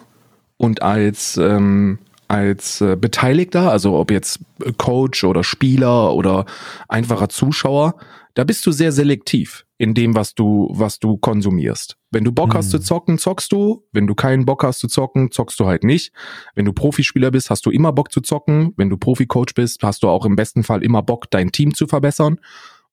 und als, ähm, als äh, Beteiligter, also ob jetzt Coach oder Spieler oder einfacher Zuschauer, da bist du sehr selektiv in dem, was du, was du konsumierst. Wenn du Bock hast Hm. zu zocken, zockst du. Wenn du keinen Bock hast zu zocken, zockst du halt nicht. Wenn du Profispieler bist, hast du immer Bock zu zocken. Wenn du Profi-Coach bist, hast du auch im besten Fall immer Bock, dein Team zu verbessern.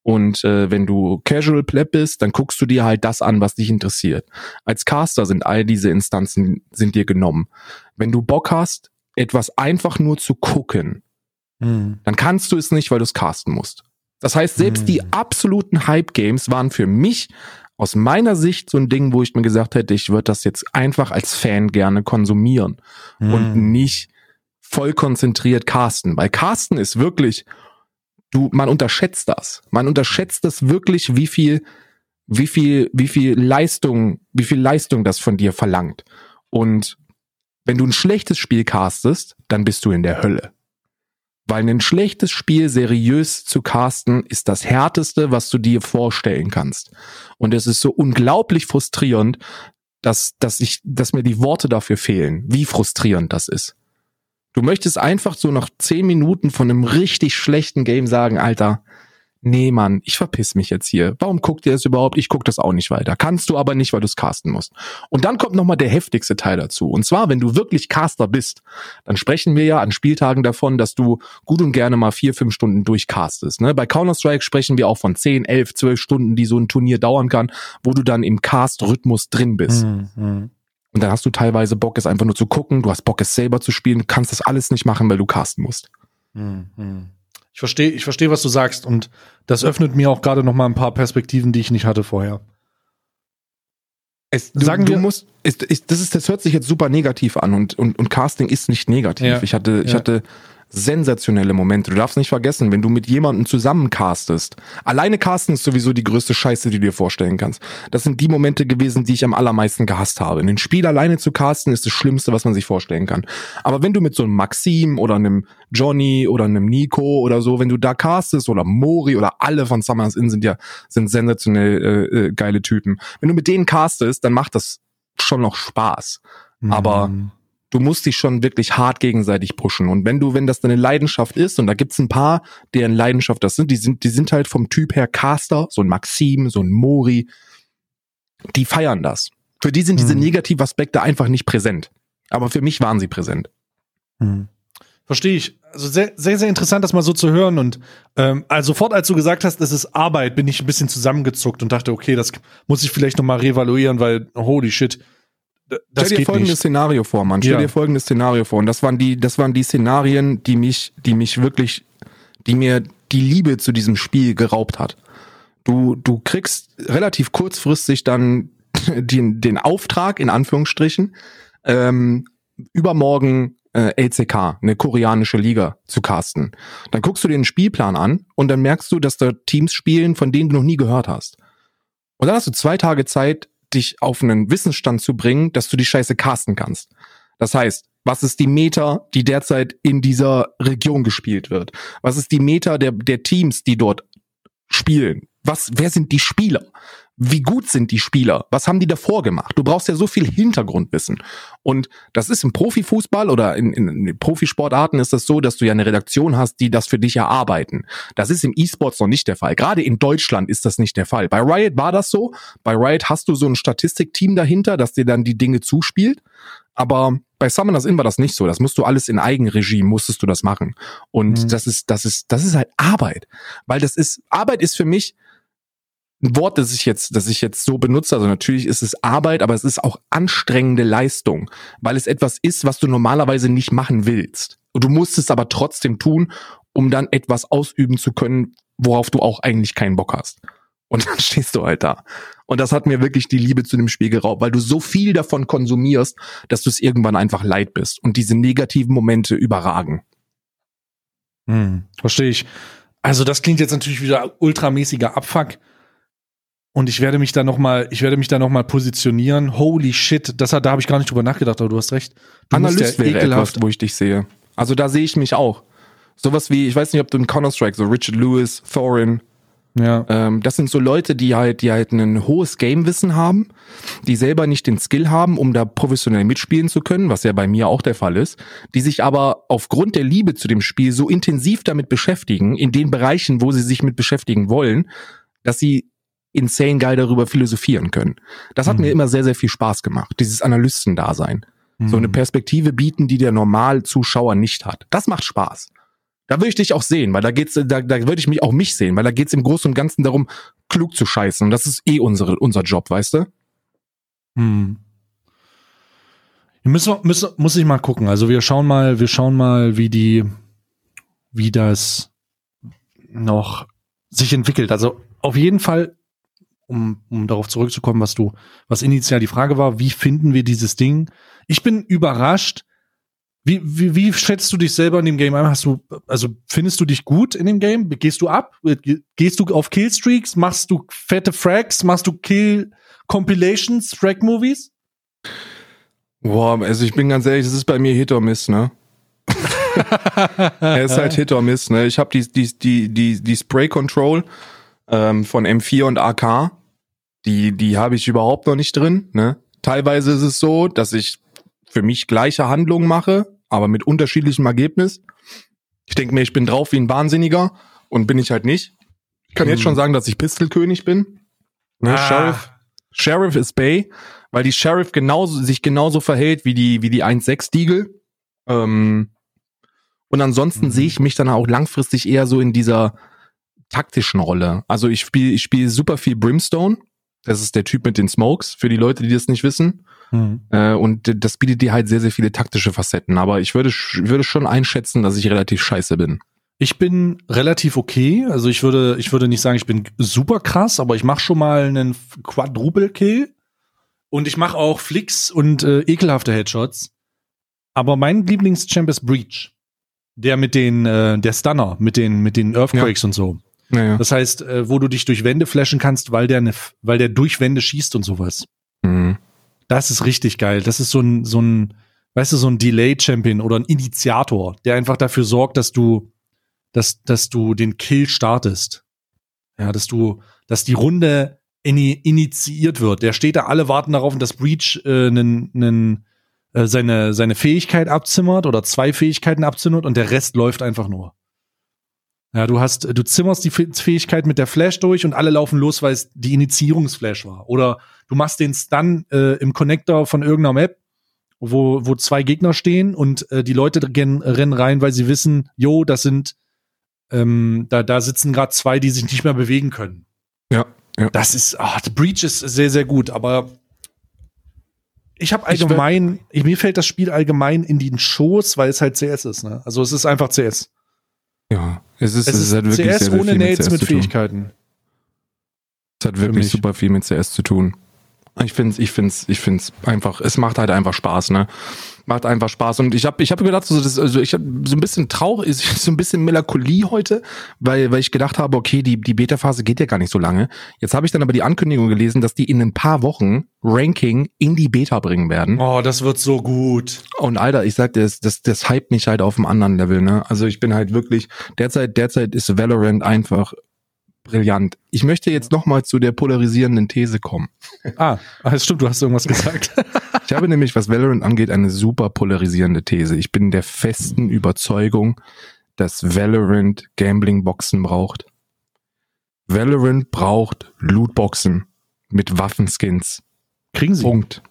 Und äh, wenn du Casual Pleb bist, dann guckst du dir halt das an, was dich interessiert. Als Caster sind all diese Instanzen sind dir genommen. Wenn du Bock hast, etwas einfach nur zu gucken, Hm. dann kannst du es nicht, weil du es casten musst. Das heißt, selbst Hm. die absoluten Hype-Games waren für mich aus meiner Sicht so ein Ding, wo ich mir gesagt hätte, ich würde das jetzt einfach als Fan gerne konsumieren und Hm. nicht voll konzentriert casten. Weil casten ist wirklich, du, man unterschätzt das. Man unterschätzt das wirklich, wie viel, wie viel, wie viel Leistung, wie viel Leistung das von dir verlangt. Und Wenn du ein schlechtes Spiel castest, dann bist du in der Hölle. Weil ein schlechtes Spiel seriös zu casten ist das härteste, was du dir vorstellen kannst. Und es ist so unglaublich frustrierend, dass, dass ich, dass mir die Worte dafür fehlen, wie frustrierend das ist. Du möchtest einfach so nach zehn Minuten von einem richtig schlechten Game sagen, Alter, nee Mann, ich verpiss mich jetzt hier. Warum guckt ihr das überhaupt? Ich guck das auch nicht weiter. Kannst du aber nicht, weil du es casten musst. Und dann kommt nochmal der heftigste Teil dazu. Und zwar, wenn du wirklich Caster bist, dann sprechen wir ja an Spieltagen davon, dass du gut und gerne mal vier, fünf Stunden durchcastest. Ne? Bei Counter-Strike sprechen wir auch von zehn, elf, zwölf Stunden, die so ein Turnier dauern kann, wo du dann im Cast-Rhythmus drin bist. Mhm. Und dann hast du teilweise Bock, es einfach nur zu gucken, du hast Bock, es selber zu spielen, du kannst das alles nicht machen, weil du casten musst. Mhm. Ich verstehe, ich verstehe, was du sagst und das öffnet mir auch gerade noch mal ein paar Perspektiven, die ich nicht hatte vorher. Es, du, Sagen du wir- musst, ist, ist, das ist, das hört sich jetzt super negativ an und, und, und Casting ist nicht negativ. Ja. Ich hatte, ich Ja. hatte sensationelle Momente. Du darfst nicht vergessen, wenn du mit jemandem zusammen castest. Alleine casten ist sowieso die größte Scheiße, die du dir vorstellen kannst. Das sind die Momente gewesen, die ich am allermeisten gehasst habe. Ein Spiel alleine zu casten ist das Schlimmste, was man sich vorstellen kann. Aber wenn du mit so einem Maxim oder einem Johnny oder einem Nico oder so, wenn du da castest oder Mori oder alle von Summers Inn sind ja, sind sensationell äh, äh, geile Typen. Wenn du mit denen castest, dann macht das schon noch Spaß. Aber Mhm. Du musst dich schon wirklich hart gegenseitig pushen. Und wenn du, wenn das deine Leidenschaft ist, und da gibt's ein paar, deren Leidenschaft das sind, die sind, die sind halt vom Typ her Caster, so ein Maxim, so ein Mori, die feiern das. Für die sind diese Mhm. Negativaspekte einfach nicht präsent. Aber für mich waren sie präsent. Hm. Verstehe ich. Also sehr, sehr, sehr interessant, das mal so zu hören. Und ähm, also sofort, als du gesagt hast, es ist Arbeit, bin ich ein bisschen zusammengezuckt und dachte, okay, das muss ich vielleicht noch mal reevaluieren, weil holy shit, das Stell dir folgendes nicht. Szenario vor, Mann. Stell Ja. dir folgendes Szenario vor. Und das waren die, das waren die Szenarien, die mich, die mich wirklich, die mir die Liebe zu diesem Spiel geraubt hat. Du, du kriegst relativ kurzfristig dann den, den Auftrag, in Anführungsstrichen, ähm, übermorgen äh, LCK, eine koreanische Liga, zu casten. Dann guckst du dir den Spielplan an und dann merkst du, dass da Teams spielen, von denen du noch nie gehört hast. Und dann hast du zwei Tage Zeit, dich auf einen Wissensstand zu bringen, dass du die Scheiße casten kannst. Das heißt, was ist die Meta, die derzeit in dieser Region gespielt wird? Was ist die Meta der, der Teams, die dort spielen? Was, wer sind die Spieler? Wie gut sind die Spieler? Was haben die davor gemacht? Du brauchst ja so viel Hintergrundwissen. Und das ist im Profifußball oder in, in, in Profisportarten ist das so, dass du ja eine Redaktion hast, die das für dich erarbeiten. Das ist im E-Sports noch nicht der Fall. Gerade in Deutschland ist das nicht der Fall. Bei Riot war das so. Bei Riot hast du so ein Statistikteam dahinter, das dir dann die Dinge zuspielt. Aber bei Summoners Inn war das nicht so. Das musst du alles in Eigenregie, musstest du das machen. Und Mhm. das ist, das ist, das ist halt Arbeit. Weil das ist, Arbeit ist für mich ein Wort, das ich jetzt, das ich jetzt so benutze. Also natürlich ist es Arbeit, aber es ist auch anstrengende Leistung, weil es etwas ist, was du normalerweise nicht machen willst. Du musst es aber trotzdem tun, um dann etwas ausüben zu können, worauf du auch eigentlich keinen Bock hast. Und dann stehst du halt da. Und das hat mir wirklich die Liebe zu dem Spiel geraubt, weil du so viel davon konsumierst, dass du es irgendwann einfach leid bist und diese negativen Momente überragen. Hm, verstehe ich. Also das klingt jetzt natürlich wieder ultramäßiger Abfuck. Und ich werde mich da noch mal, ich werde mich da noch mal positionieren. Holy shit, das hat, da habe ich gar nicht drüber nachgedacht, aber du hast recht. Du Analyst ja wäre ekelhaft- etwas, wo ich dich sehe. Also da sehe ich mich auch. Sowas wie, ich weiß nicht, ob du in Counter-Strike, so Richard Lewis, Thorin, Ja. ähm, das sind so Leute, die halt, die halt ein hohes Game-Wissen haben, die selber nicht den Skill haben, um da professionell mitspielen zu können, was ja bei mir auch der Fall ist, die sich aber aufgrund der Liebe zu dem Spiel so intensiv damit beschäftigen, in den Bereichen, wo sie sich mit beschäftigen wollen, dass sie insane geil darüber philosophieren können. Das hat Mhm. mir immer sehr, sehr viel Spaß gemacht, dieses Analystendasein. So eine Hm. Perspektive bieten, die der Normalzuschauer nicht hat. Das macht Spaß. Da würde ich dich auch sehen, weil da geht's, da, da würde ich mich auch mich sehen, weil da geht's im Großen und Ganzen darum, klug zu scheißen. Und das ist eh unsere, unser Job, weißt du? Hm. Müssen, müssen, muss ich mal gucken. Also wir schauen mal, wir schauen mal, wie die, wie das noch sich entwickelt. Also auf jeden Fall, um, um darauf zurückzukommen, was du, was initial die Frage war, wie finden wir dieses Ding? Ich bin überrascht. Wie, wie, wie schätzt du dich selber in dem Game ein? Hast du, also findest du dich gut in dem Game? Gehst du ab? Ge- Gehst du auf Killstreaks? Machst du fette Frags? Machst du Kill Compilations, Frag Movies? Boah, also ich bin ganz ehrlich, das ist bei mir Hit or Miss, ne? er ist halt Hit or Miss, ne? Ich habe die, die, die, die, die Spray Control ähm, von M4 und AK, die, die habe ich überhaupt noch nicht drin, ne? Teilweise ist es so, dass ich für mich gleiche Handlungen mache, aber mit unterschiedlichem Ergebnis. Ich denke mir, ich bin drauf wie ein Wahnsinniger und bin ich halt nicht. Ich kann jetzt schon sagen, dass ich Pistolkönig bin. Ne? Ah. Sheriff, Sheriff ist Bay, weil die Sheriff genauso, sich genauso verhält wie die, wie die 1.6 Deagle. Ähm, und ansonsten Mhm. sehe ich mich dann auch langfristig eher so in dieser taktischen Rolle. Also ich spiele ich spiele super viel Brimstone. Das ist der Typ mit den Smokes, für die Leute, die das nicht wissen. Hm. Äh, und das bietet dir halt sehr, sehr viele taktische Facetten. Aber ich würde, würde schon einschätzen, dass ich relativ scheiße bin. Ich bin relativ okay. Also ich würde, ich würde nicht sagen, ich bin super krass, aber ich mache schon mal einen Quadruple Kill und ich mache auch Flicks und äh, ekelhafte Headshots. Aber mein Lieblingschamp ist Breach. Der mit den, äh, der Stunner, mit den, mit den Earthquakes und so. Naja. Das heißt, äh, wo du dich durch Wände flashen kannst, weil der, ne, weil der durch Wände schießt und sowas. Mhm. Das ist richtig geil. Das ist so ein, so ein, weißt du, so ein Delay-Champion oder ein Initiator, der einfach dafür sorgt, dass du, dass, dass du den Kill startest. Ja, dass du, dass die Runde ini initiiert wird. Der steht da, alle warten darauf, dass Breach äh, nen, nen, äh, seine, seine Fähigkeit abzimmert oder zwei Fähigkeiten abzimmert und der Rest läuft einfach nur. Ja, du hast, du zimmerst die Fäh- Fähigkeit mit der Flash durch und alle laufen los, weil es die Initiierungsflash war. Oder du machst den Stun äh, im Connector von irgendeiner Map, wo, wo zwei Gegner stehen und äh, die Leute gen- rennen rein, weil sie wissen, jo, das sind, ähm, da, da sitzen gerade zwei, die sich nicht mehr bewegen können. Ja, ja. Das ist, ah, The Breach ist sehr, sehr gut, aber ich habe Ich allgemein, mir fällt das Spiel allgemein in den Schoß, weil es halt CS ist, ne? Also es ist einfach CS. Ja, es ist, Es ist hat wirklich CS sehr, sehr ohne viel Nates CS mit zu tun. Fähigkeiten. Es hat wirklich super viel mit CS zu tun. Ich find's, ich find's, ich find's einfach, es macht halt einfach Spaß, ne? Macht einfach Spaß. Und ich habe ich hab gedacht, so, das, also ich habe so ein bisschen traurig, so ein bisschen Melancholie heute, weil, weil ich gedacht habe, okay, die, die Beta-Phase geht ja gar nicht so lange. Jetzt habe ich dann aber die Ankündigung gelesen, dass die in ein paar Wochen Ranking in die Beta bringen werden. Oh, das wird so gut. Und Alter, ich sag dir, das, das, das hypt mich halt auf einem anderen Level, ne? Also ich bin halt wirklich, derzeit, derzeit ist Valorant einfach brillant. Ich möchte jetzt nochmal zu der polarisierenden These kommen. Ah, das stimmt, du hast irgendwas gesagt. Ich habe nämlich, was Valorant angeht, eine super polarisierende These. Ich bin der festen Überzeugung, dass Valorant Gambling-Boxen braucht. Valorant braucht Lootboxen mit Waffenskins. Kriegen sie. Punkt.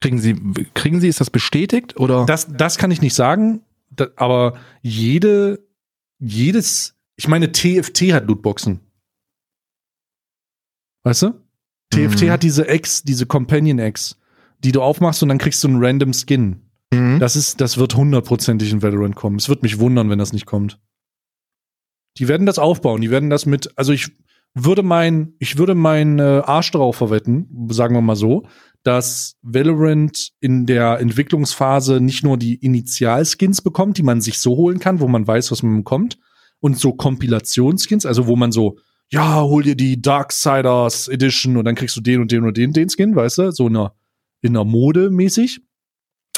Kriegen Sie, kriegen Sie, ist das bestätigt oder? Das, das kann ich nicht sagen, aber jede, jedes, ich meine, TFT hat Lootboxen. Weißt du? TFT Mhm. hat diese X, diese Companion X, die du aufmachst und dann kriegst du einen random Skin. Mhm. Das ist, das wird hundertprozentig in Valorant kommen. Es wird mich wundern, wenn das nicht kommt. Die werden das aufbauen. Die werden das mit, also ich würde mein, ich würde mein äh, Arsch darauf verwetten, sagen wir mal so, dass Valorant in der Entwicklungsphase nicht nur die Initialskins bekommt, die man sich so holen kann, wo man weiß, was man bekommt, und so Kompilationsskins, also wo man so, ja, hol dir die Darksiders Edition und dann kriegst du den und den und den, den Skin, weißt du, so in einer, in einer Mode mäßig,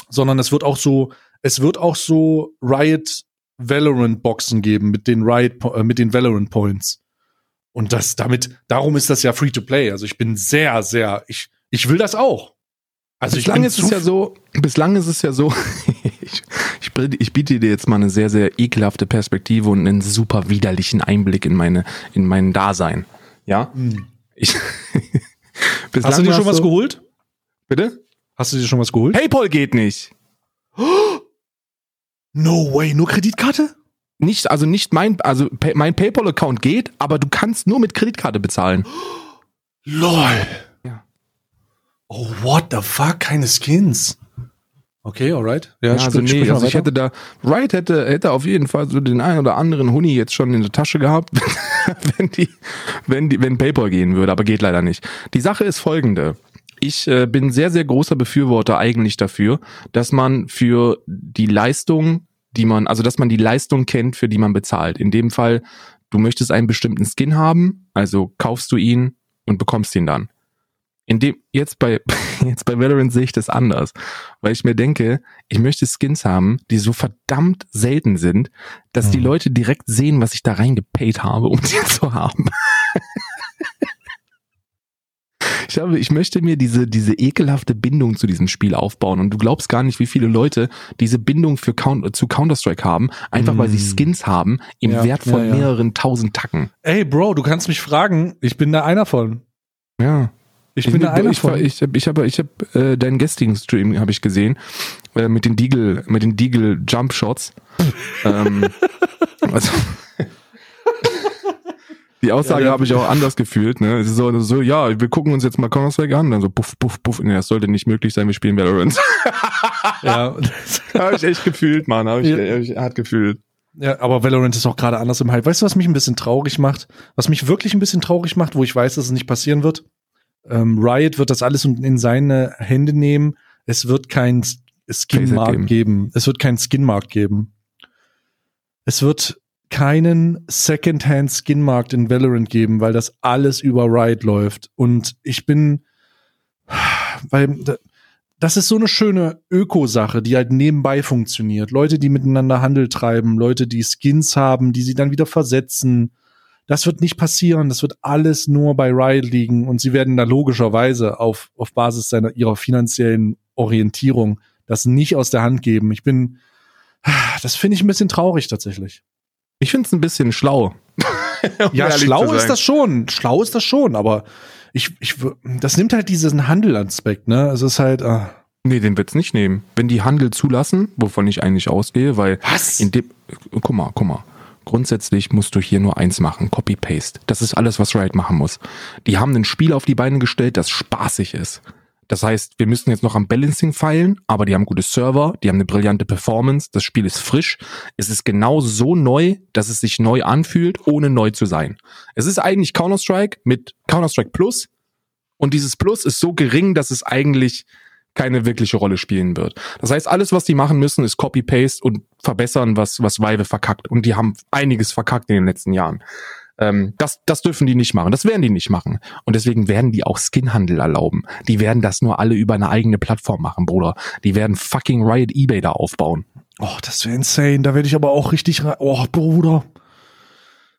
sondern es wird auch so, es wird auch so Riot Valorant Boxen geben mit den Riot, äh, mit den Valorant Points. Und das damit, darum ist das ja free to play. Also ich bin sehr, sehr, ich, ich will das auch. Also bislang ist es ja so, bislang ist es ja so, ich, biete- dir jetzt mal eine sehr, sehr ekelhafte Perspektive und einen super widerlichen Einblick in meine, in mein Dasein. Ja? Hm. Ich, Hast du dir schon was so, geholt? Bitte? Hast du dir schon was geholt? Paypal geht nicht. No way, nur Kreditkarte? Nicht, also nicht mein, also mein Paypal-Account geht, aber du kannst nur mit Kreditkarte bezahlen. LOL. Ja. Oh, what the fuck? Keine Skins. Okay, alright. Ja, Ja, also sprich- nee, also ich weiter. hätte da, Wright hätte, hätte auf jeden Fall so den einen oder anderen Huni jetzt schon in der Tasche gehabt, wenn die, wenn die, wenn Paypal gehen würde, aber geht leider nicht. Die Sache ist folgende. Ich äh, bin sehr, sehr großer Befürworter eigentlich dafür, dass man für die Leistung, die man, also dass man die Leistung kennt, für die man bezahlt. In dem Fall, du möchtest einen bestimmten Skin haben, also kaufst du ihn und bekommst ihn dann. In dem, jetzt bei, jetzt bei Valorant sehe ich das anders. Weil ich mir denke, ich möchte Skins haben, die so verdammt selten sind, dass die Mhm. Leute direkt sehen, was ich da reingepayt habe, um die zu haben. Ich habe, ich möchte mir diese, diese ekelhafte Bindung zu diesem Spiel aufbauen und du glaubst gar nicht, wie viele Leute diese Bindung für Count, zu Counter-Strike haben, einfach weil sie Mm. Skins haben im Ja, Wert von ja, ja. mehreren tausend Tacken. Ey, Bro, du kannst mich fragen. Ich bin da einer von. Ja. Ich bin da einer ich, von. ich, ich habe ich hab, äh, deinen gestrigen Stream habe ich gesehen äh, mit den Deagle mit den Deagle Jump Shots. ähm, also, die Aussage Ja, habe ich auch anders gefühlt. Ne? Es ist so, so, ja, wir gucken uns jetzt mal Counter Strike an, dann so puff puff puff. Nee, das sollte nicht möglich sein. Wir spielen Valorant. ja. habe ich echt gefühlt, Mann. Habe ich, Ja. hab ich hart gefühlt. ja, aber Valorant ist auch gerade anders im Hype. Weißt du, was mich ein bisschen traurig macht? Was mich wirklich ein bisschen traurig macht, wo ich weiß, dass es nicht passieren wird? Ähm, Riot wird das alles in in seine Hände nehmen. Es wird kein Skin-Markt geben. geben. Es wird keinen Skin-Markt geben. Es wird keinen Secondhand-Skin-Markt in Valorant geben, weil das alles über Riot läuft. Und ich bin, weil da- das ist so eine schöne Öko-Sache, die halt nebenbei funktioniert. Leute, die miteinander Handel treiben, Leute, die Skins haben, die sie dann wieder versetzen. Das wird nicht passieren. Das wird alles nur bei Riot liegen und sie werden da logischerweise auf, auf Basis seiner, ihrer finanziellen Orientierung das nicht aus der Hand geben. Ich bin, das finde ich ein bisschen traurig tatsächlich. Ich finde es ein bisschen schlau. Um Ja, schlau ist das schon. Schlau ist das schon, aber ich, ich, das nimmt halt diesen Handelaspekt, ne? Es ist halt, ah. Nee, den wird's nicht nehmen. Wenn die Handel zulassen, wovon ich eigentlich ausgehe, weil Was? in dem, guck mal, guck mal. Grundsätzlich musst du hier nur eins machen, Copy-Paste. Das ist alles, was Riot machen muss. Die haben ein Spiel auf die Beine gestellt, das spaßig ist. Das heißt, wir müssen jetzt noch am Balancing feilen, aber die haben gute Server, die haben eine brillante Performance, das Spiel ist frisch. Es ist genau so neu, dass es sich neu anfühlt, ohne neu zu sein. Es ist eigentlich Counter-Strike mit Counter-Strike Plus und dieses Plus ist so gering, dass es eigentlich keine wirkliche Rolle spielen wird. Das heißt, alles, was die machen müssen, ist Copy-Paste und verbessern, was, was Valve verkackt. Und die haben einiges verkackt in den letzten Jahren. Ähm, das, das dürfen die nicht machen. Das werden die nicht machen. Und deswegen werden die auch Skinhandel erlauben. Die werden das nur alle über eine eigene Plattform machen, Bruder. Die werden fucking Riot eBay da aufbauen. Oh, das wäre insane. Da werde ich aber auch richtig rein. Oh, Bruder.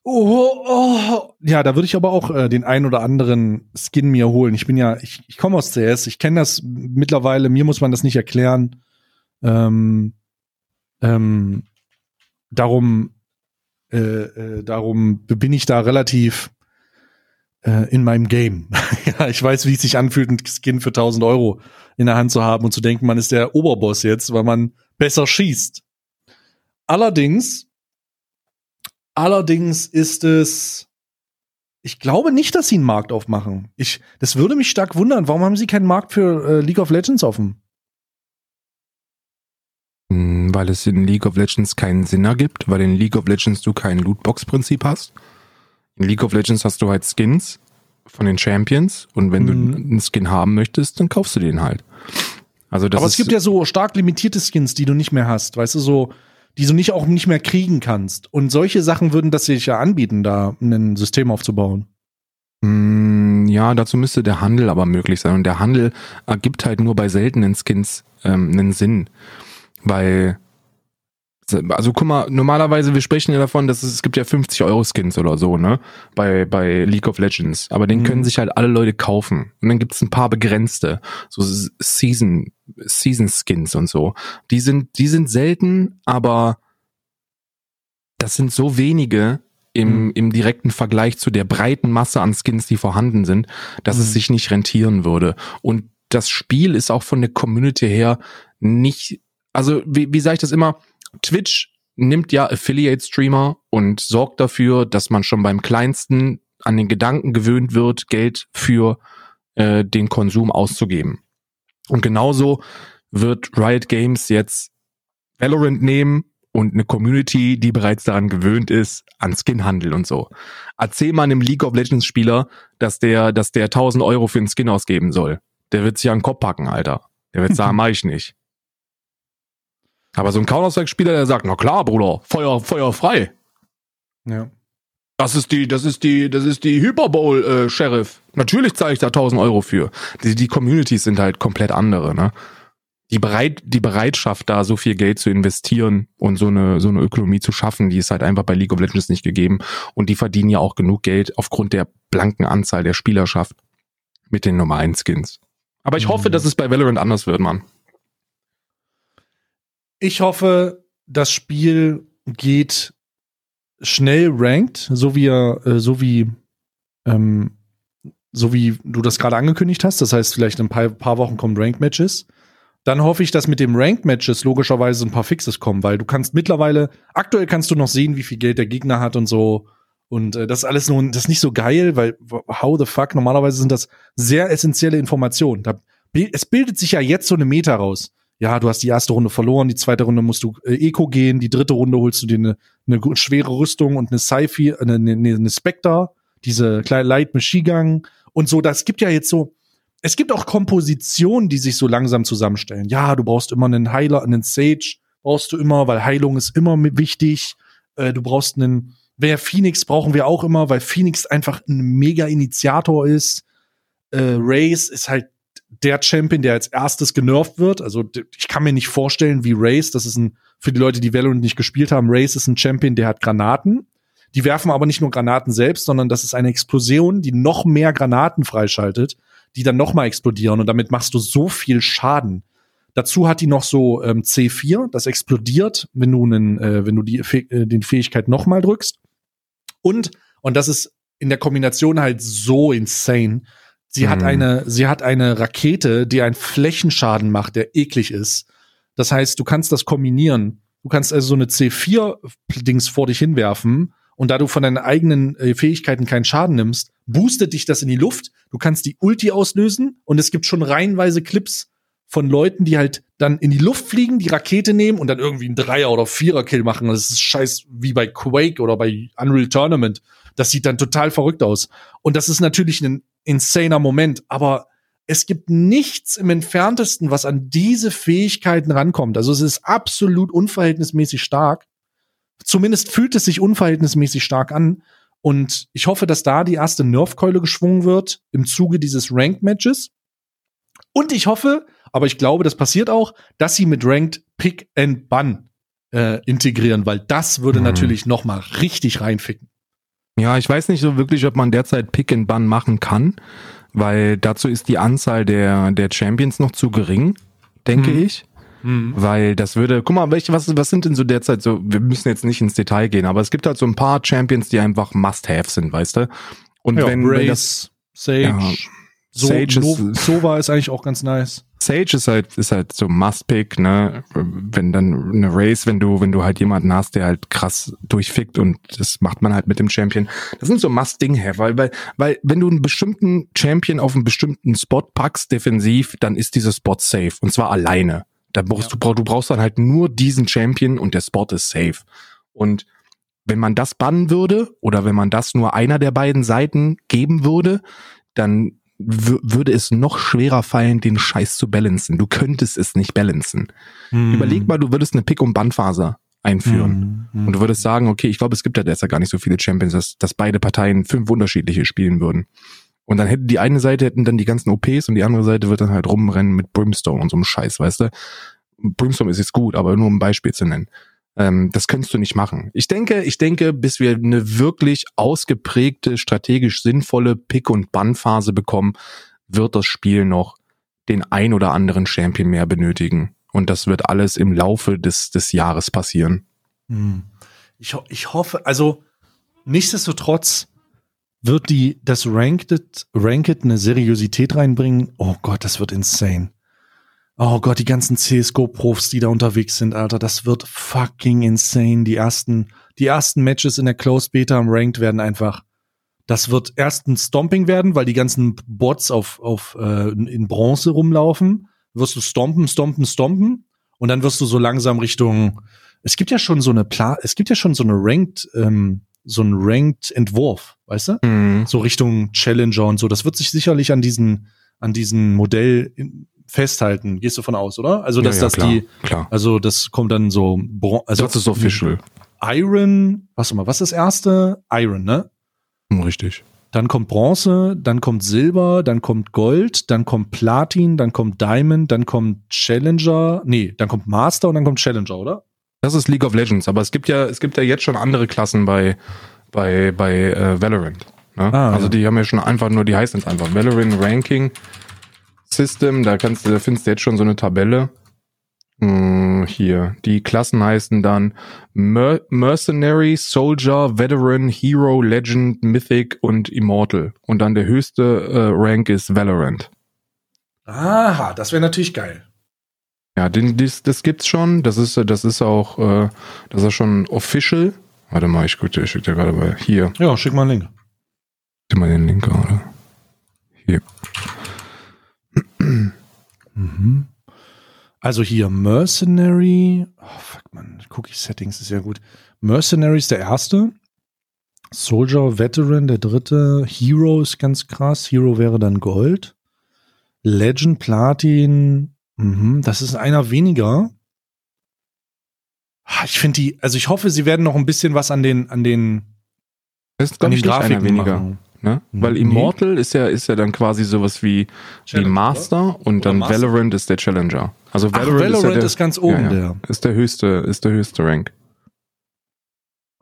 Oh, oh. Ja, da würde ich aber auch äh, den ein oder anderen Skin mir holen. Ich bin ja, ich, ich komme aus CS, ich kenne das mittlerweile, mir muss man das nicht erklären. Ähm, ähm, darum, äh, äh, darum bin ich da relativ äh, in meinem Game. ja, ich weiß, wie es sich anfühlt, einen Skin für 1000 Euro in der Hand zu haben und zu denken, man ist der Oberboss jetzt, weil man besser schießt. Allerdings, allerdings ist es, ich glaube nicht, dass sie einen Markt aufmachen. Ich, das würde mich stark wundern. Warum haben sie keinen Markt für äh, League of Legends offen? Hm, Weil es in League of Legends keinen Sinn ergibt, weil in League of Legends du kein Lootbox-Prinzip hast. In League of Legends hast du halt Skins von den Champions und wenn Mhm. du einen Skin haben möchtest, dann kaufst du den halt. Also das Aber es gibt ja so stark limitierte Skins, die du nicht mehr hast, weißt du, so, die du nicht auch nicht mehr kriegen kannst. Und solche Sachen würden das sich ja anbieten, da ein System aufzubauen. Mm, Ja, dazu müsste der Handel aber möglich sein. Und der Handel ergibt halt nur bei seltenen Skins ähm, einen Sinn. Weil, also guck mal, normalerweise, wir sprechen ja davon, dass es, es gibt ja 50 Euro Skins oder so, ne? Bei, bei League of Legends. Aber den Mhm. können sich halt alle Leute kaufen. Und dann gibt es ein paar begrenzte, so Season, Season Skins und so. Die sind, die sind selten, aber das sind so wenige, im, Mhm. im direkten Vergleich zu der breiten Masse an Skins, die vorhanden sind, dass Mhm. es sich nicht rentieren würde. Und das Spiel ist auch von der Community her nicht, also wie, wie sage ich das immer? Twitch nimmt ja Affiliate-Streamer und sorgt dafür, dass man schon beim kleinsten an den Gedanken gewöhnt wird, Geld für äh, den Konsum auszugeben. Und genauso wird Riot Games jetzt Valorant nehmen und eine Community, die bereits daran gewöhnt ist, an Skinhandel und so. Erzähl mal einem League of Legends Spieler, dass der, dass der 1000 Euro für einen Skin ausgeben soll. Der wird sich an den Kopf packen, Alter. Der wird sagen, mach ich nicht. Aber so ein Counter-Strike-Spieler, der sagt, na klar, Bruder, Feuer, Feuer frei. Ja. Das ist die, das ist die, das ist die Hyper Bowl, äh, Sheriff. Natürlich zahle ich da 1000 Euro für. Die, die Communities sind halt komplett andere, ne? Die, bereit, die Bereitschaft, da so viel Geld zu investieren und so eine, so eine Ökonomie zu schaffen, die ist halt einfach bei League of Legends nicht gegeben. Und die verdienen ja auch genug Geld aufgrund der blanken Anzahl der Spielerschaft mit den Nummer 1 Skins. Aber ich hoffe, Mhm. dass es bei Valorant anders wird, Mann. Ich hoffe, das Spiel geht schnell ranked, so wie er, äh, so wie, ähm, so wie du das gerade angekündigt hast. Das heißt, vielleicht in ein paar, paar Wochen kommen Ranked Matches. Dann hoffe ich, dass mit dem Ranked Matches logischerweise ein paar Fixes kommen, weil du kannst mittlerweile, aktuell kannst du noch sehen, wie viel Geld der Gegner hat und so. Und äh, das ist alles nur, das ist nicht so geil, weil how the fuck, normalerweise sind das sehr essentielle Informationen. Da, es bildet sich ja jetzt so eine Meta raus. Ja, du hast die erste Runde verloren, die zweite Runde musst du äh, Eco gehen, die dritte Runde holst du dir eine, gu- schwere Rüstung und eine Sci-Fi, eine, eine, eine Spectre, diese kleine Light Machine und so. Das gibt ja jetzt so, es gibt auch Kompositionen, die sich so langsam zusammenstellen. Ja, du brauchst immer einen Heiler, einen Sage, brauchst du immer, weil Heilung ist immer wichtig. Äh, du brauchst einen, wer Phoenix brauchen wir auch immer, weil Phoenix einfach ein mega Initiator ist. Äh, Race ist halt der Champion, der als erstes genervt wird. Also ich kann mir nicht vorstellen, wie Race, das ist ein, für die Leute, die Valorant nicht gespielt haben, Race ist ein Champion, der hat Granaten. Die werfen aber nicht nur Granaten selbst, sondern das ist eine Explosion, die noch mehr Granaten freischaltet, die dann noch mal explodieren und damit machst du so viel Schaden. Dazu hat die noch so ähm, C4, das explodiert, wenn du, einen, äh, wenn du die, äh, den Fähigkeit noch mal drückst. Und, und das ist in der Kombination halt so insane. Sie hat Mhm. eine, sie hat eine Rakete, die einen Flächenschaden macht, der eklig ist. Das heißt, du kannst das kombinieren. Du kannst also so eine C4-Dings vor dich hinwerfen und da du von deinen eigenen äh, Fähigkeiten keinen Schaden nimmst, boostet dich das in die Luft. Du kannst die Ulti auslösen und es gibt schon reihenweise Clips von Leuten, die halt dann in die Luft fliegen, die Rakete nehmen und dann irgendwie einen Dreier- oder Vierer-Kill machen. Das ist scheiß wie bei Quake oder bei Unreal Tournament. Das sieht dann total verrückt aus. Und das ist natürlich ein insaner Moment, aber es gibt nichts im entferntesten, was an diese Fähigkeiten rankommt. Also es ist absolut unverhältnismäßig stark. Zumindest fühlt es sich unverhältnismäßig stark an. Und ich hoffe, dass da die erste Nerfkeule geschwungen wird im Zuge dieses Ranked Matches. Und ich hoffe, aber ich glaube, das passiert auch, dass sie mit Ranked Pick and Bun äh, integrieren, weil das würde Mhm. natürlich noch mal richtig reinficken. Ja, ich weiß nicht so wirklich, ob man derzeit Pick and Bun machen kann, weil dazu ist die Anzahl der, der Champions noch zu gering, denke Mhm. ich. Weil das würde, guck mal, welche, was, was sind denn so derzeit so, wir müssen jetzt nicht ins Detail gehen, aber es gibt halt so ein paar Champions, die einfach Must-Have sind, weißt du? Und Ja, wenn, wenn das, Brace, Sage, Ja, so, Sage ist- Sova ist eigentlich auch ganz nice. Sage ist halt, ist halt so Must-Pick, ne? Wenn dann eine Race, wenn du, wenn du halt jemanden hast, der halt krass durchfickt und das macht man halt mit dem Champion. Das sind so Must-Ding-Have, weil, weil, weil, wenn du einen bestimmten Champion auf einen bestimmten Spot packst, defensiv, dann ist dieser Spot safe. Und zwar alleine. Da brauchst du, brauch- du brauchst dann halt nur diesen Champion und der Spot ist safe. Und wenn man das bannen würde, oder wenn man das nur einer der beiden Seiten geben würde, dann würde es noch schwerer fallen, den Scheiß zu balancen. Du könntest es nicht balancen. Hm. Überleg mal, du würdest eine Pick- und Bannphase einführen. Hm, hm. Und du würdest sagen, okay, ich glaube, es gibt ja derzeit gar nicht so viele Champions, dass, dass beide Parteien fünf unterschiedliche spielen würden. Und dann hätte die eine Seite hätten dann die ganzen OPs und die andere Seite wird dann halt rumrennen mit Brimstone und so einem Scheiß, weißt du? Brimstone ist jetzt gut, aber nur um ein Beispiel zu nennen. Ähm, das könntest du nicht machen. Ich denke, ich denke, bis wir eine wirklich ausgeprägte, strategisch sinnvolle Pick- und Bannphase bekommen, wird das Spiel noch den ein oder anderen Champion mehr benötigen. Und das wird alles im Laufe des, des Jahres passieren. Hm. Ich, ich hoffe, also nichtsdestotrotz wird die das Ranked, Ranked eine Seriosität reinbringen. Oh Gott, das wird insane. Oh Gott, die ganzen CSGO-Profs, die da unterwegs sind, Alter, das wird fucking insane. Die ersten, die ersten Matches in der Closed Beta am Ranked werden einfach, das wird erst ein Stomping werden, weil die ganzen Bots auf, auf äh, in Bronze rumlaufen. Wirst du stompen, stompen, stompen und dann wirst du so langsam Richtung es gibt ja schon so eine Pla es gibt ja schon so eine Ranked, ähm, so ein Ranked Entwurf, weißt du? Mhm. So Richtung Challenger und so. Das wird sich sicherlich an diesen, an diesen Modell festhalten. Gehst du von aus, oder? Also, dass Ja, ja, das klar, die, klar. also das kommt dann so, also Das ist official. Iron, warte mal, was ist das erste? Iron, ne? Hm, Richtig. Dann kommt Bronze, dann kommt Silber, dann kommt Gold, dann kommt Platin, dann kommt Diamond, dann kommt Challenger, nee, dann kommt Master und dann kommt Challenger, oder? Das ist League of Legends, aber es gibt ja, es gibt ja jetzt schon andere Klassen bei, bei, bei äh, Valorant. Ne? Ah, also ja. die haben ja schon einfach nur, die heißen jetzt einfach Valorant Ranking System. Da kannst du, da findest du jetzt schon so eine Tabelle. Hm, hier, die Klassen heißen dann Mer Mercenary, Soldier, Veteran, Hero, Legend, Mythic und Immortal. Und dann der höchste äh, Rank ist Valorant. Aha, das wäre natürlich geil. Ja, den, das, das gibt's schon. Das ist, das ist auch, äh, das ist schon official. Warte mal, ich gucke, ich schick dir gerade bei hier. Ja, schick mal einen Link. Gib mal den Link gerade. Mhm. Also hier Mercenary. Oh, fuck man, Cookie Settings ist ja gut. Mercenary ist der erste. Soldier, Veteran der dritte. Hero ist ganz krass. Hero wäre dann Gold. Legend, Platin. Mhm, das ist einer weniger. Ah, Ich finde die, also ich hoffe, sie werden noch ein bisschen was an den, an den, Das ist, an den Grafiken weniger. machen. Ne? Weil Nee. Immortal ist ja, ist ja dann quasi sowas wie, wie Challenger, Master und Oder dann Master? Valorant ist der Challenger. Also Ach, Valorant, Valorant, ist, ja der, ist ganz oben ja, ja. der. Ist der höchste, ist der höchste Rank.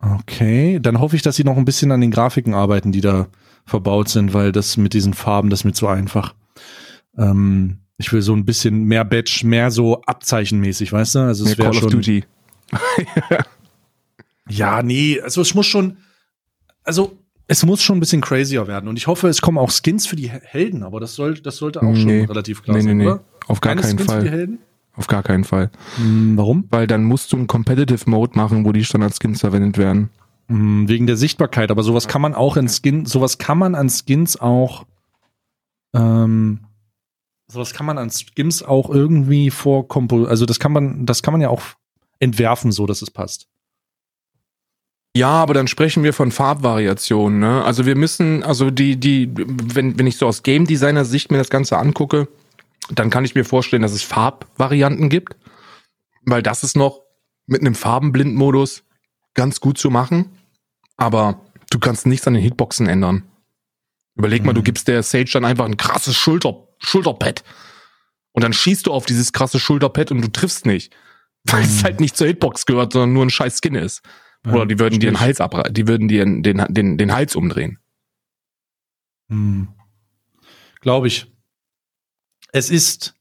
Okay, dann hoffe ich, dass sie noch ein bisschen an den Grafiken arbeiten, die da verbaut sind, weil das mit diesen Farben, das ist mir zu einfach. Ähm, ich will so ein bisschen mehr Badge, mehr so abzeichenmäßig, weißt du? Also es Ja, Call schon. of Duty. Ja, nee, also es muss schon, also es muss schon ein bisschen crazier werden. Und ich hoffe, es kommen auch Skins für die He- Helden, aber das sollte, das sollte auch schon Nee. relativ klar Nee, sein, nee. oder? Auf gar Keine keinen Skins für die Fall. Helden? Auf gar keinen Fall. Hm, warum? Weil dann musst du einen Competitive Mode machen, wo die Standard-Skins verwendet werden. Hm, wegen der Sichtbarkeit, aber sowas kann man auch in Skin, sowas kann man an Skins auch, ähm, sowas kann man an Skins auch irgendwie vorkompo, also das kann man, das kann man ja auch entwerfen, so dass es passt. Ja, aber dann sprechen wir von Farbvariationen. Ne? Also wir müssen, also die, die, wenn, wenn ich so aus Game Designer Sicht mir das Ganze angucke, dann kann ich mir vorstellen, dass es Farbvarianten gibt, weil das ist noch mit einem Farbenblindmodus ganz gut zu machen. Aber du kannst nichts an den Hitboxen ändern. Überleg mal, Mhm. du gibst der Sage dann einfach ein krasses Schulter, Schulterpad. Und dann schießt du auf dieses krasse Schulterpad und du triffst nicht. Weil es Mhm. halt nicht zur Hitbox gehört, sondern nur ein scheiß Skin ist. Oder die würden dir den Hals abre die würden dir den, den, den Hals umdrehen. Hm. Glaube ich. Es ist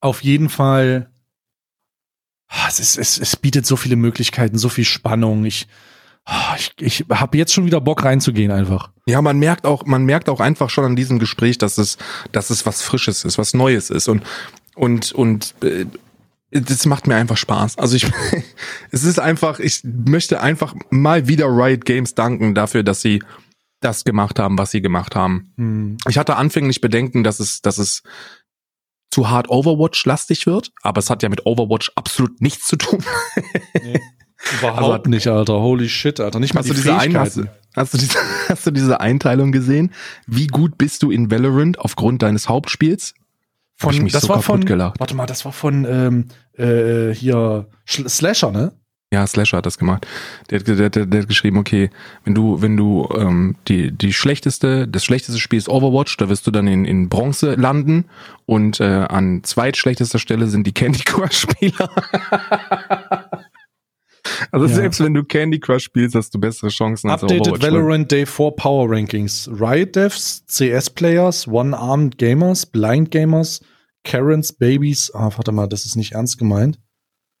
auf jeden Fall, Ah, es, ist, es, es bietet so viele Möglichkeiten, so viel Spannung. Ich, ah, ich, ich habe jetzt schon wieder Bock reinzugehen einfach. Ja, man merkt auch, man merkt auch einfach schon an diesem Gespräch, dass es, dass es was Frisches ist, was Neues ist und und und äh, das macht mir einfach Spaß. Also ich, es ist einfach, ich möchte einfach mal wieder Riot Games danken dafür, dass sie das gemacht haben, was sie gemacht haben. Hm. Ich hatte anfänglich Bedenken, dass es, dass es zu hart Overwatch-lastig wird, aber es hat ja mit Overwatch absolut nichts zu tun. Überhaupt Also- nicht, Alter. Holy shit, Alter. Nicht mal Hast du, die diese ein, hast, hast, du diese, hast du diese Einteilung gesehen? Wie gut bist du in Valorant aufgrund deines Hauptspiels? Hab ich mich das so war von, gelacht. warte mal, das war von ähm, äh, hier Sch Slasher, ne? Ja, Slasher hat das gemacht. Der, hat- der, der, der hat geschrieben, okay, wenn du, wenn du ähm, die, die schlechteste, das schlechteste Spiel ist Overwatch, da wirst du dann in, in Bronze landen und äh, an zweitschlechtester Stelle sind die Candy Crush Spieler. also Ja. selbst wenn du Candy Crush spielst, hast du bessere Chancen als Updated Overwatch. Valorant Day 4 Power Rankings. Riot Devs, CS Players, One-Armed Gamers, Blind Gamers, Karens, Babies. Ah, warte mal, das ist nicht ernst gemeint.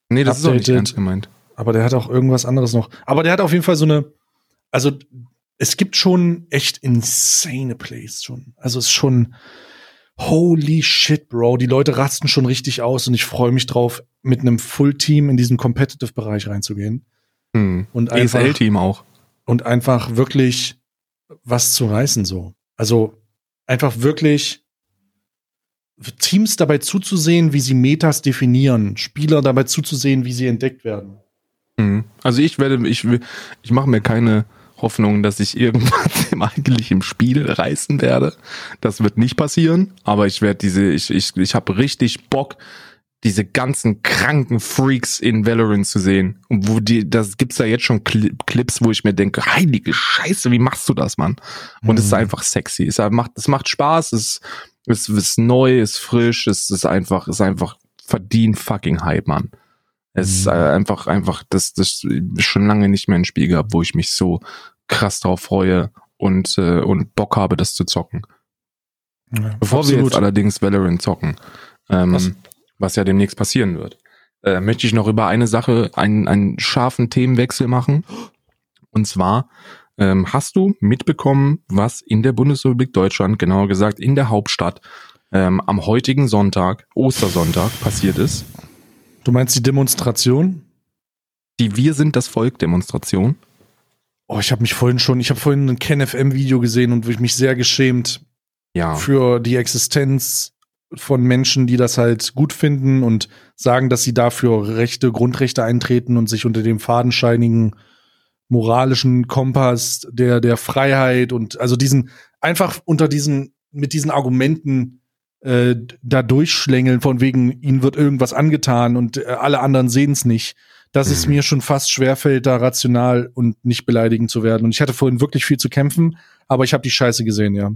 Nee, das ist auch nicht Updated. ernst gemeint. Aber der hat auch irgendwas anderes noch. Aber der hat auf jeden Fall so eine. Also, es gibt schon echt insane Plays schon. Also, es ist schon. Holy shit, Bro. Die Leute rasten schon richtig aus und ich freue mich drauf, mit einem Full-Team in diesen Competitive-Bereich reinzugehen. Hm. Und einfach, ESL-Team auch. und einfach wirklich was zu reißen, so. Also, einfach wirklich Teams dabei zuzusehen, wie sie Metas definieren, Spieler dabei zuzusehen, wie sie entdeckt werden. Mhm. Also ich werde, ich ich mache mir keine Hoffnung, dass ich irgendwas im eigentlich im Spiel reißen werde. Das wird nicht passieren, aber ich werde diese, ich, ich, ich habe richtig Bock, diese ganzen kranken Freaks in Valorant zu sehen. Und wo die, das gibt's da jetzt schon Cli Clips, wo ich mir denke, heilige Scheiße, wie machst du das, Mann? Und Mhm. es ist einfach sexy. Es macht, es macht Spaß, es, es ist neu, es ist frisch, es ist einfach, es ist einfach verdient fucking Hype, Mann. Es ist Mhm. äh, einfach, einfach, das, das ist schon lange nicht mehr ein Spiel gehabt, wo ich mich so krass drauf freue und, äh, und Bock habe, das zu zocken. Ja, Bevor wir absolut. jetzt allerdings Valorant zocken, ähm, Was? was? ja demnächst passieren wird, äh, möchte ich noch über eine Sache, einen, einen scharfen Themenwechsel machen. Und zwar, ähm, hast du mitbekommen, was in der Bundesrepublik Deutschland, genauer gesagt in der Hauptstadt, ähm, am heutigen Sonntag, Ostersonntag, passiert ist? Du meinst die Demonstration? Die Wir sind das Volk Demonstration. Oh, ich habe mich vorhin schon, ich habe vorhin ein KenFM-Video gesehen und mich sehr geschämt Ja. für die Existenz von Menschen, die das halt gut finden und sagen, dass sie dafür Rechte, Grundrechte eintreten und sich unter dem fadenscheinigen moralischen Kompass der, der Freiheit und also diesen, einfach unter diesen, mit diesen Argumenten äh, da durchschlängeln, von wegen, ihnen wird irgendwas angetan und äh, alle anderen sehen es nicht. Dass es Mhm. mir schon fast schwerfällt, da rational und nicht beleidigend zu werden. Und ich hatte vorhin wirklich viel zu kämpfen, aber ich habe die Scheiße gesehen, ja.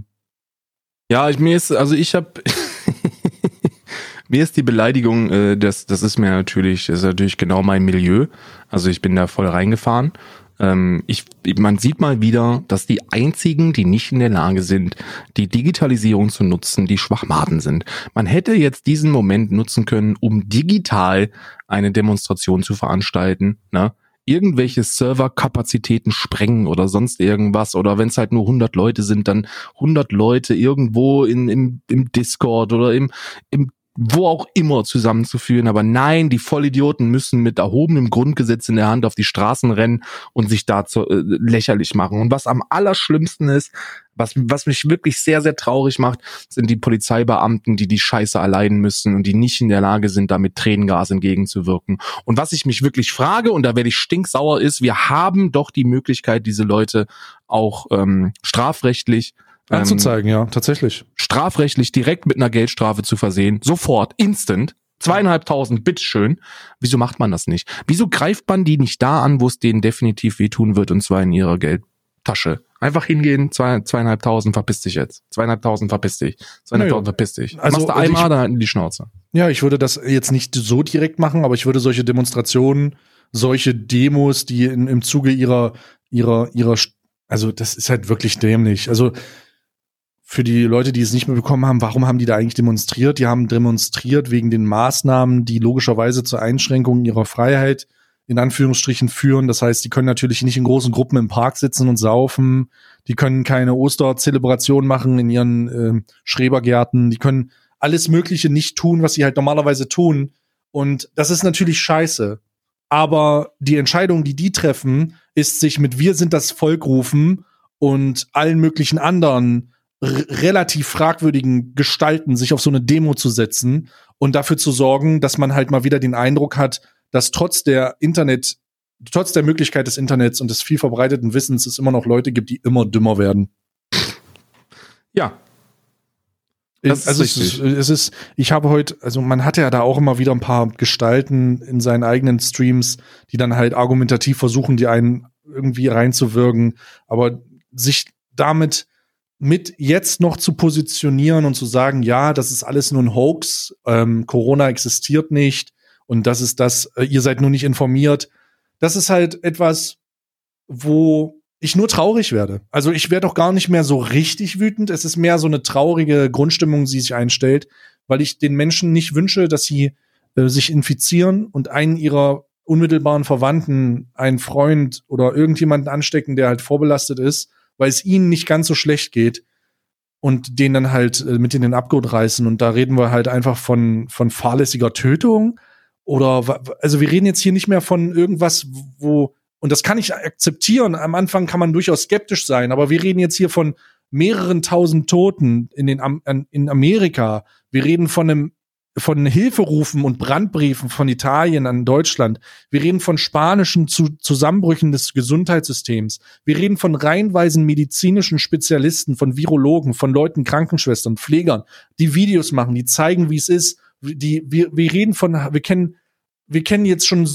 Ja, ich, mir ist, also ich habe mir ist die Beleidigung, äh, das, das ist mir natürlich, das ist natürlich genau mein Milieu. Also ich bin da voll reingefahren. Ähm, ich, man sieht mal wieder, dass die einzigen, die nicht in der Lage sind, die Digitalisierung zu nutzen, die Schwachmaten sind. Man hätte jetzt diesen Moment nutzen können, um digital eine Demonstration zu veranstalten. Ne? irgendwelche Serverkapazitäten sprengen oder sonst irgendwas oder wenn es halt nur 100 Leute sind, dann 100 Leute irgendwo in, im, im Discord oder im, im wo auch immer zusammenzuführen. Aber nein, die Vollidioten müssen mit erhobenem Grundgesetz in der Hand auf die Straßen rennen und sich dazu äh, lächerlich machen. Und was am allerschlimmsten ist, was, was mich wirklich sehr, sehr traurig macht, sind die Polizeibeamten, die die Scheiße erleiden müssen und die nicht in der Lage sind, da mit Tränengas entgegenzuwirken. Und was ich mich wirklich frage, und da werde ich stinksauer, ist, wir haben doch die Möglichkeit, diese Leute auch ähm, strafrechtlich ähm, Anzuzeigen, ja, tatsächlich. strafrechtlich direkt mit einer Geldstrafe zu versehen, sofort, instant, zweieinhalbtausend, bitteschön. Wieso macht man das nicht? Wieso greift man die nicht da an, wo es denen definitiv wehtun wird, und zwar in ihrer Geldtasche? Einfach hingehen, zwei, zweieinhalbtausend, verpiss dich jetzt. Zweieinhalbtausend, verpiss dich. Zweieinhalbtausend, Naja. verpiss dich. Also, Machst du und einmal, ich- dann halten die Schnauze. Ja, ich würde das jetzt nicht so direkt machen, aber ich würde solche Demonstrationen, solche Demos, die in, im Zuge ihrer, ihrer, ihrer, also das ist halt wirklich dämlich. Also für die Leute, die es nicht mehr bekommen haben, warum haben die da eigentlich demonstriert? Die haben demonstriert wegen den Maßnahmen, die logischerweise zur Einschränkung ihrer Freiheit in Anführungsstrichen führen. Das heißt, die können natürlich nicht in großen Gruppen im Park sitzen und saufen. Die können keine Osterzelebration machen in ihren ähm, Schrebergärten. Die können alles Mögliche nicht tun, was sie halt normalerweise tun. Und das ist natürlich scheiße. Aber die Entscheidung, die die treffen, ist sich mit Wir sind das Volk rufen und allen möglichen anderen relativ fragwürdigen Gestalten sich auf so eine Demo zu setzen und dafür zu sorgen, dass man halt mal wieder den Eindruck hat, dass trotz der Internet, trotz der Möglichkeit des Internets und des viel verbreiteten Wissens es immer noch Leute gibt, die immer dümmer werden. Ja, Das ist also es ist, richtig. es ist, ich habe heute, also man hat ja da auch immer wieder ein paar Gestalten in seinen eigenen Streams, die dann halt argumentativ versuchen, die einen irgendwie reinzuwirken, aber sich damit mit jetzt noch zu positionieren und zu sagen, ja, das ist alles nur ein Hoax, ähm, Corona existiert nicht und das ist das, äh, ihr seid nur nicht informiert, das ist halt etwas, wo ich nur traurig werde. Also ich werde auch gar nicht mehr so richtig wütend. Es ist mehr so eine traurige Grundstimmung, die sich einstellt, weil ich den Menschen nicht wünsche, dass sie äh, sich infizieren und einen ihrer unmittelbaren Verwandten, einen Freund oder irgendjemanden anstecken, der halt vorbelastet ist, weil es ihnen nicht ganz so schlecht geht und den dann halt äh, mit in den Abgrund reißen. Und da reden wir halt einfach von, von fahrlässiger Tötung oder, also wir reden jetzt hier nicht mehr von irgendwas, wo, und das kann ich akzeptieren. Am Anfang kann man durchaus skeptisch sein, aber wir reden jetzt hier von mehreren tausend Toten in den, in Amerika. Wir reden von einem, von Hilferufen und Brandbriefen von Italien an Deutschland. Wir reden von spanischen Zu Zusammenbrüchen des Gesundheitssystems. Wir reden von reihenweisen medizinischen Spezialisten, von Virologen, von Leuten, Krankenschwestern, Pflegern, die Videos machen, die zeigen, wie es ist, die, wir, wir reden von, wir kennen, wir kennen jetzt schon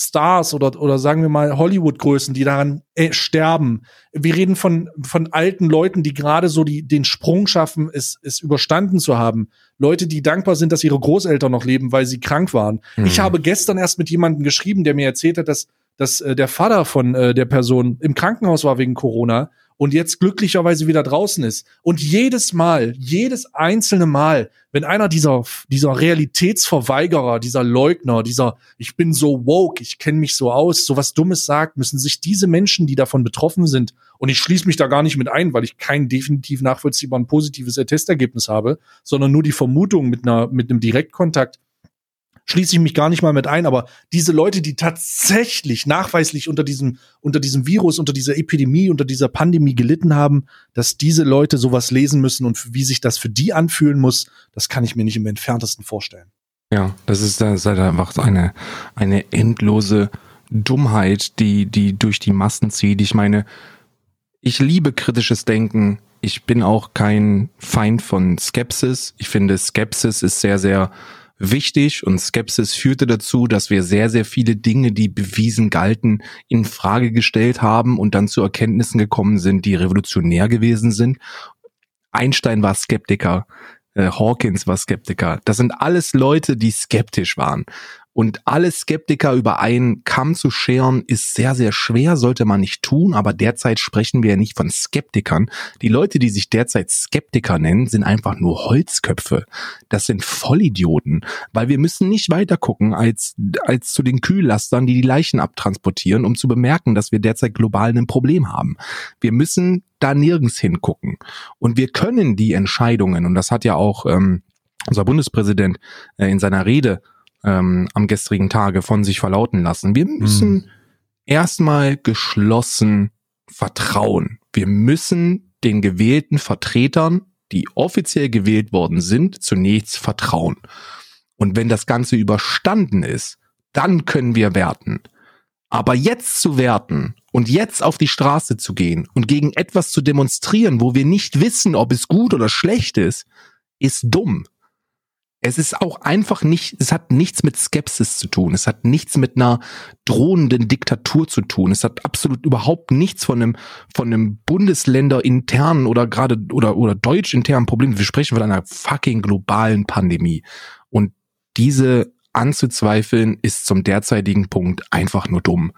Stars oder, oder sagen wir mal Hollywood-Größen, die daran äh, sterben. Wir reden von, von alten Leuten, die gerade so die, den Sprung schaffen, es, es überstanden zu haben. Leute, die dankbar sind, dass ihre Großeltern noch leben, weil sie krank waren. Mhm. Ich habe gestern erst mit jemandem geschrieben, der mir erzählt hat, dass, dass äh, der Vater von äh, der Person im Krankenhaus war wegen Corona und jetzt glücklicherweise wieder draußen ist. Und jedes Mal, jedes einzelne Mal, wenn einer dieser, dieser Realitätsverweigerer, dieser Leugner, dieser Ich bin so woke, ich kenne mich so aus, so was Dummes sagt, müssen sich diese Menschen, die davon betroffen sind, und ich schließe mich da gar nicht mit ein, weil ich kein definitiv nachvollziehbar positives Testergebnis habe, sondern nur die Vermutung mit einer, mit einem Direktkontakt, schließe ich mich gar nicht mal mit ein, aber diese Leute, die tatsächlich nachweislich unter diesem, unter diesem Virus, unter dieser Epidemie, unter dieser Pandemie gelitten haben, dass diese Leute sowas lesen müssen und wie sich das für die anfühlen muss, das kann ich mir nicht im entferntesten vorstellen. Ja, das ist, das ist halt einfach eine, eine endlose Dummheit, die, die durch die Massen zieht. Ich meine, ich liebe kritisches Denken. Ich bin auch kein Feind von Skepsis. Ich finde, Skepsis ist sehr, sehr wichtig und Skepsis führte dazu, dass wir sehr, sehr viele Dinge, die bewiesen galten, in Frage gestellt haben und dann zu Erkenntnissen gekommen sind, die revolutionär gewesen sind. Einstein war Skeptiker, äh, Hawkins war Skeptiker. Das sind alles Leute, die skeptisch waren. Und alle Skeptiker über einen Kamm zu scheren, ist sehr, sehr schwer, sollte man nicht tun. Aber derzeit sprechen wir ja nicht von Skeptikern. Die Leute, die sich derzeit Skeptiker nennen, sind einfach nur Holzköpfe. Das sind Vollidioten, weil wir müssen nicht weiter gucken als, als zu den Kühllastern, die die Leichen abtransportieren, um zu bemerken, dass wir derzeit global ein Problem haben. Wir müssen da nirgends hingucken. Und wir können die Entscheidungen, und das hat ja auch ähm, unser Bundespräsident äh, in seiner Rede ähm, am gestrigen Tage von sich verlauten lassen. Wir müssen mhm. erstmal geschlossen vertrauen. Wir müssen den gewählten Vertretern, die offiziell gewählt worden sind, zunächst vertrauen. Und wenn das Ganze überstanden ist, dann können wir werten. Aber jetzt zu werten und jetzt auf die Straße zu gehen und gegen etwas zu demonstrieren, wo wir nicht wissen, ob es gut oder schlecht ist, ist dumm es ist auch einfach nicht, es hat nichts mit Skepsis zu tun. Es hat nichts mit einer drohenden Diktatur zu tun. Es hat absolut überhaupt nichts von einem, von einem Bundesländer internen oder gerade, oder, oder deutsch internen Problem. Wir sprechen von einer fucking globalen Pandemie. Und diese anzuzweifeln ist zum derzeitigen Punkt einfach nur dumm.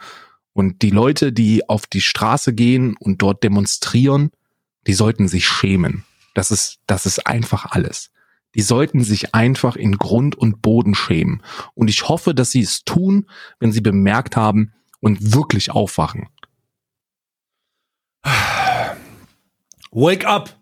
Und die Leute, die auf die Straße gehen und dort demonstrieren, die sollten sich schämen. Das ist, das ist einfach alles die sollten sich einfach in Grund und Boden schämen. Und ich hoffe, dass sie es tun, wenn sie bemerkt haben und wirklich aufwachen. Wake up!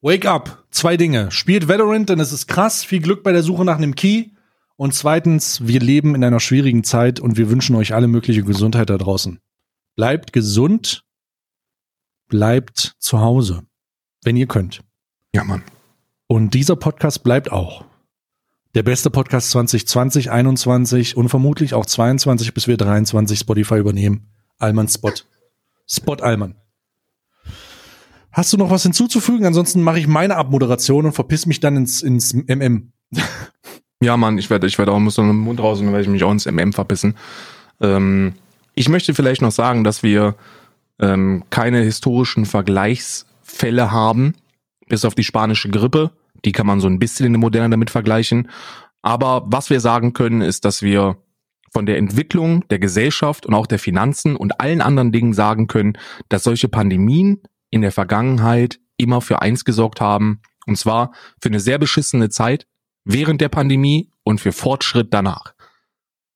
Wake up! Zwei Dinge. Spielt Valorant, denn es ist krass. Viel Glück bei der Suche nach einem Key. Und zweitens, wir leben in einer schwierigen Zeit und wir wünschen euch alle mögliche Gesundheit da draußen. Bleibt gesund. Bleibt zu Hause. Wenn ihr könnt. Ja, Mann. Und dieser Podcast bleibt auch. Der beste Podcast 2020, 21 und vermutlich auch 22 bis wir 23 Spotify übernehmen. Alman Spot. Spot Alman. Hast du noch was hinzuzufügen? Ansonsten mache ich meine Abmoderation und verpiss mich dann ins, ins MM. Ja, Mann, ich werde, ich werde auch, muss noch den Mund raus und dann werde ich mich auch ins MM verpissen. Ähm, ich möchte vielleicht noch sagen, dass wir ähm, keine historischen Vergleichsfälle haben bis auf die spanische Grippe. Die kann man so ein bisschen in der Moderne damit vergleichen. Aber was wir sagen können, ist, dass wir von der Entwicklung der Gesellschaft und auch der Finanzen und allen anderen Dingen sagen können, dass solche Pandemien in der Vergangenheit immer für eins gesorgt haben, und zwar für eine sehr beschissene Zeit während der Pandemie und für Fortschritt danach.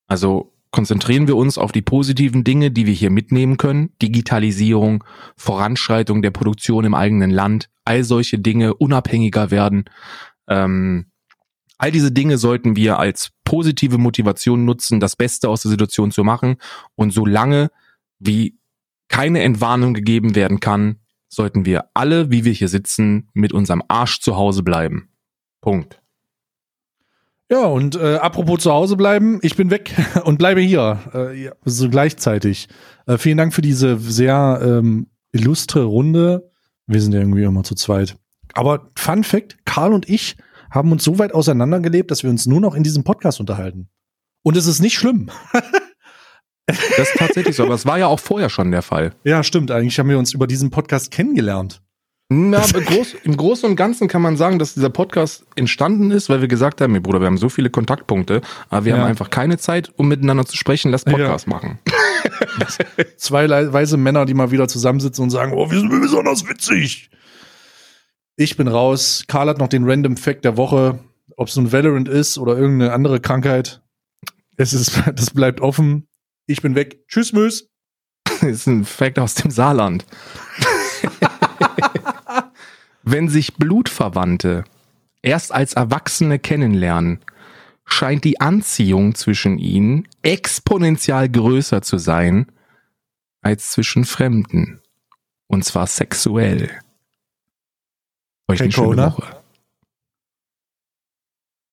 Also konzentrieren wir uns auf die positiven Dinge, die wir hier mitnehmen können. Digitalisierung, Voranschreitung der Produktion im eigenen Land, all solche Dinge unabhängiger werden. Ähm, all diese Dinge sollten wir als positive Motivation nutzen, das Beste aus der Situation zu machen. Und solange wie keine Entwarnung gegeben werden kann, sollten wir alle, wie wir hier sitzen, mit unserem Arsch zu Hause bleiben. Punkt. Ja, und äh, apropos zu Hause bleiben, ich bin weg und bleibe hier, äh, ja, so gleichzeitig. Äh, vielen Dank für diese sehr ähm, illustre Runde. Wir sind ja irgendwie immer zu zweit. Aber Fun Fact, Karl und ich haben uns so weit auseinandergelebt, dass wir uns nur noch in diesem Podcast unterhalten. Und es ist nicht schlimm. Das ist tatsächlich so, aber es war ja auch vorher schon der Fall. Ja, stimmt. Eigentlich haben wir uns über diesen Podcast kennengelernt. Na, groß, im Großen und Ganzen kann man sagen, dass dieser Podcast entstanden ist, weil wir gesagt haben, hey Bruder, wir haben so viele Kontaktpunkte, aber wir Ja. haben einfach keine Zeit, um miteinander zu sprechen, lass Podcast machen. Zwei weise Männer, die mal wieder zusammensitzen und sagen, oh, wir sind besonders witzig. Ich bin raus. Karl hat noch den Random Fact der Woche. Ob es nun Valorant ist oder irgendeine andere Krankheit. Es ist, das bleibt offen. Ich bin weg. Tschüss, Mös. Das ist ein Fact aus dem Saarland. Wenn sich Blutverwandte erst als Erwachsene kennenlernen, scheint die Anziehung zwischen ihnen exponentiell größer zu sein als zwischen Fremden. Und zwar sexuell. Euch eine Kein schöne? Woche.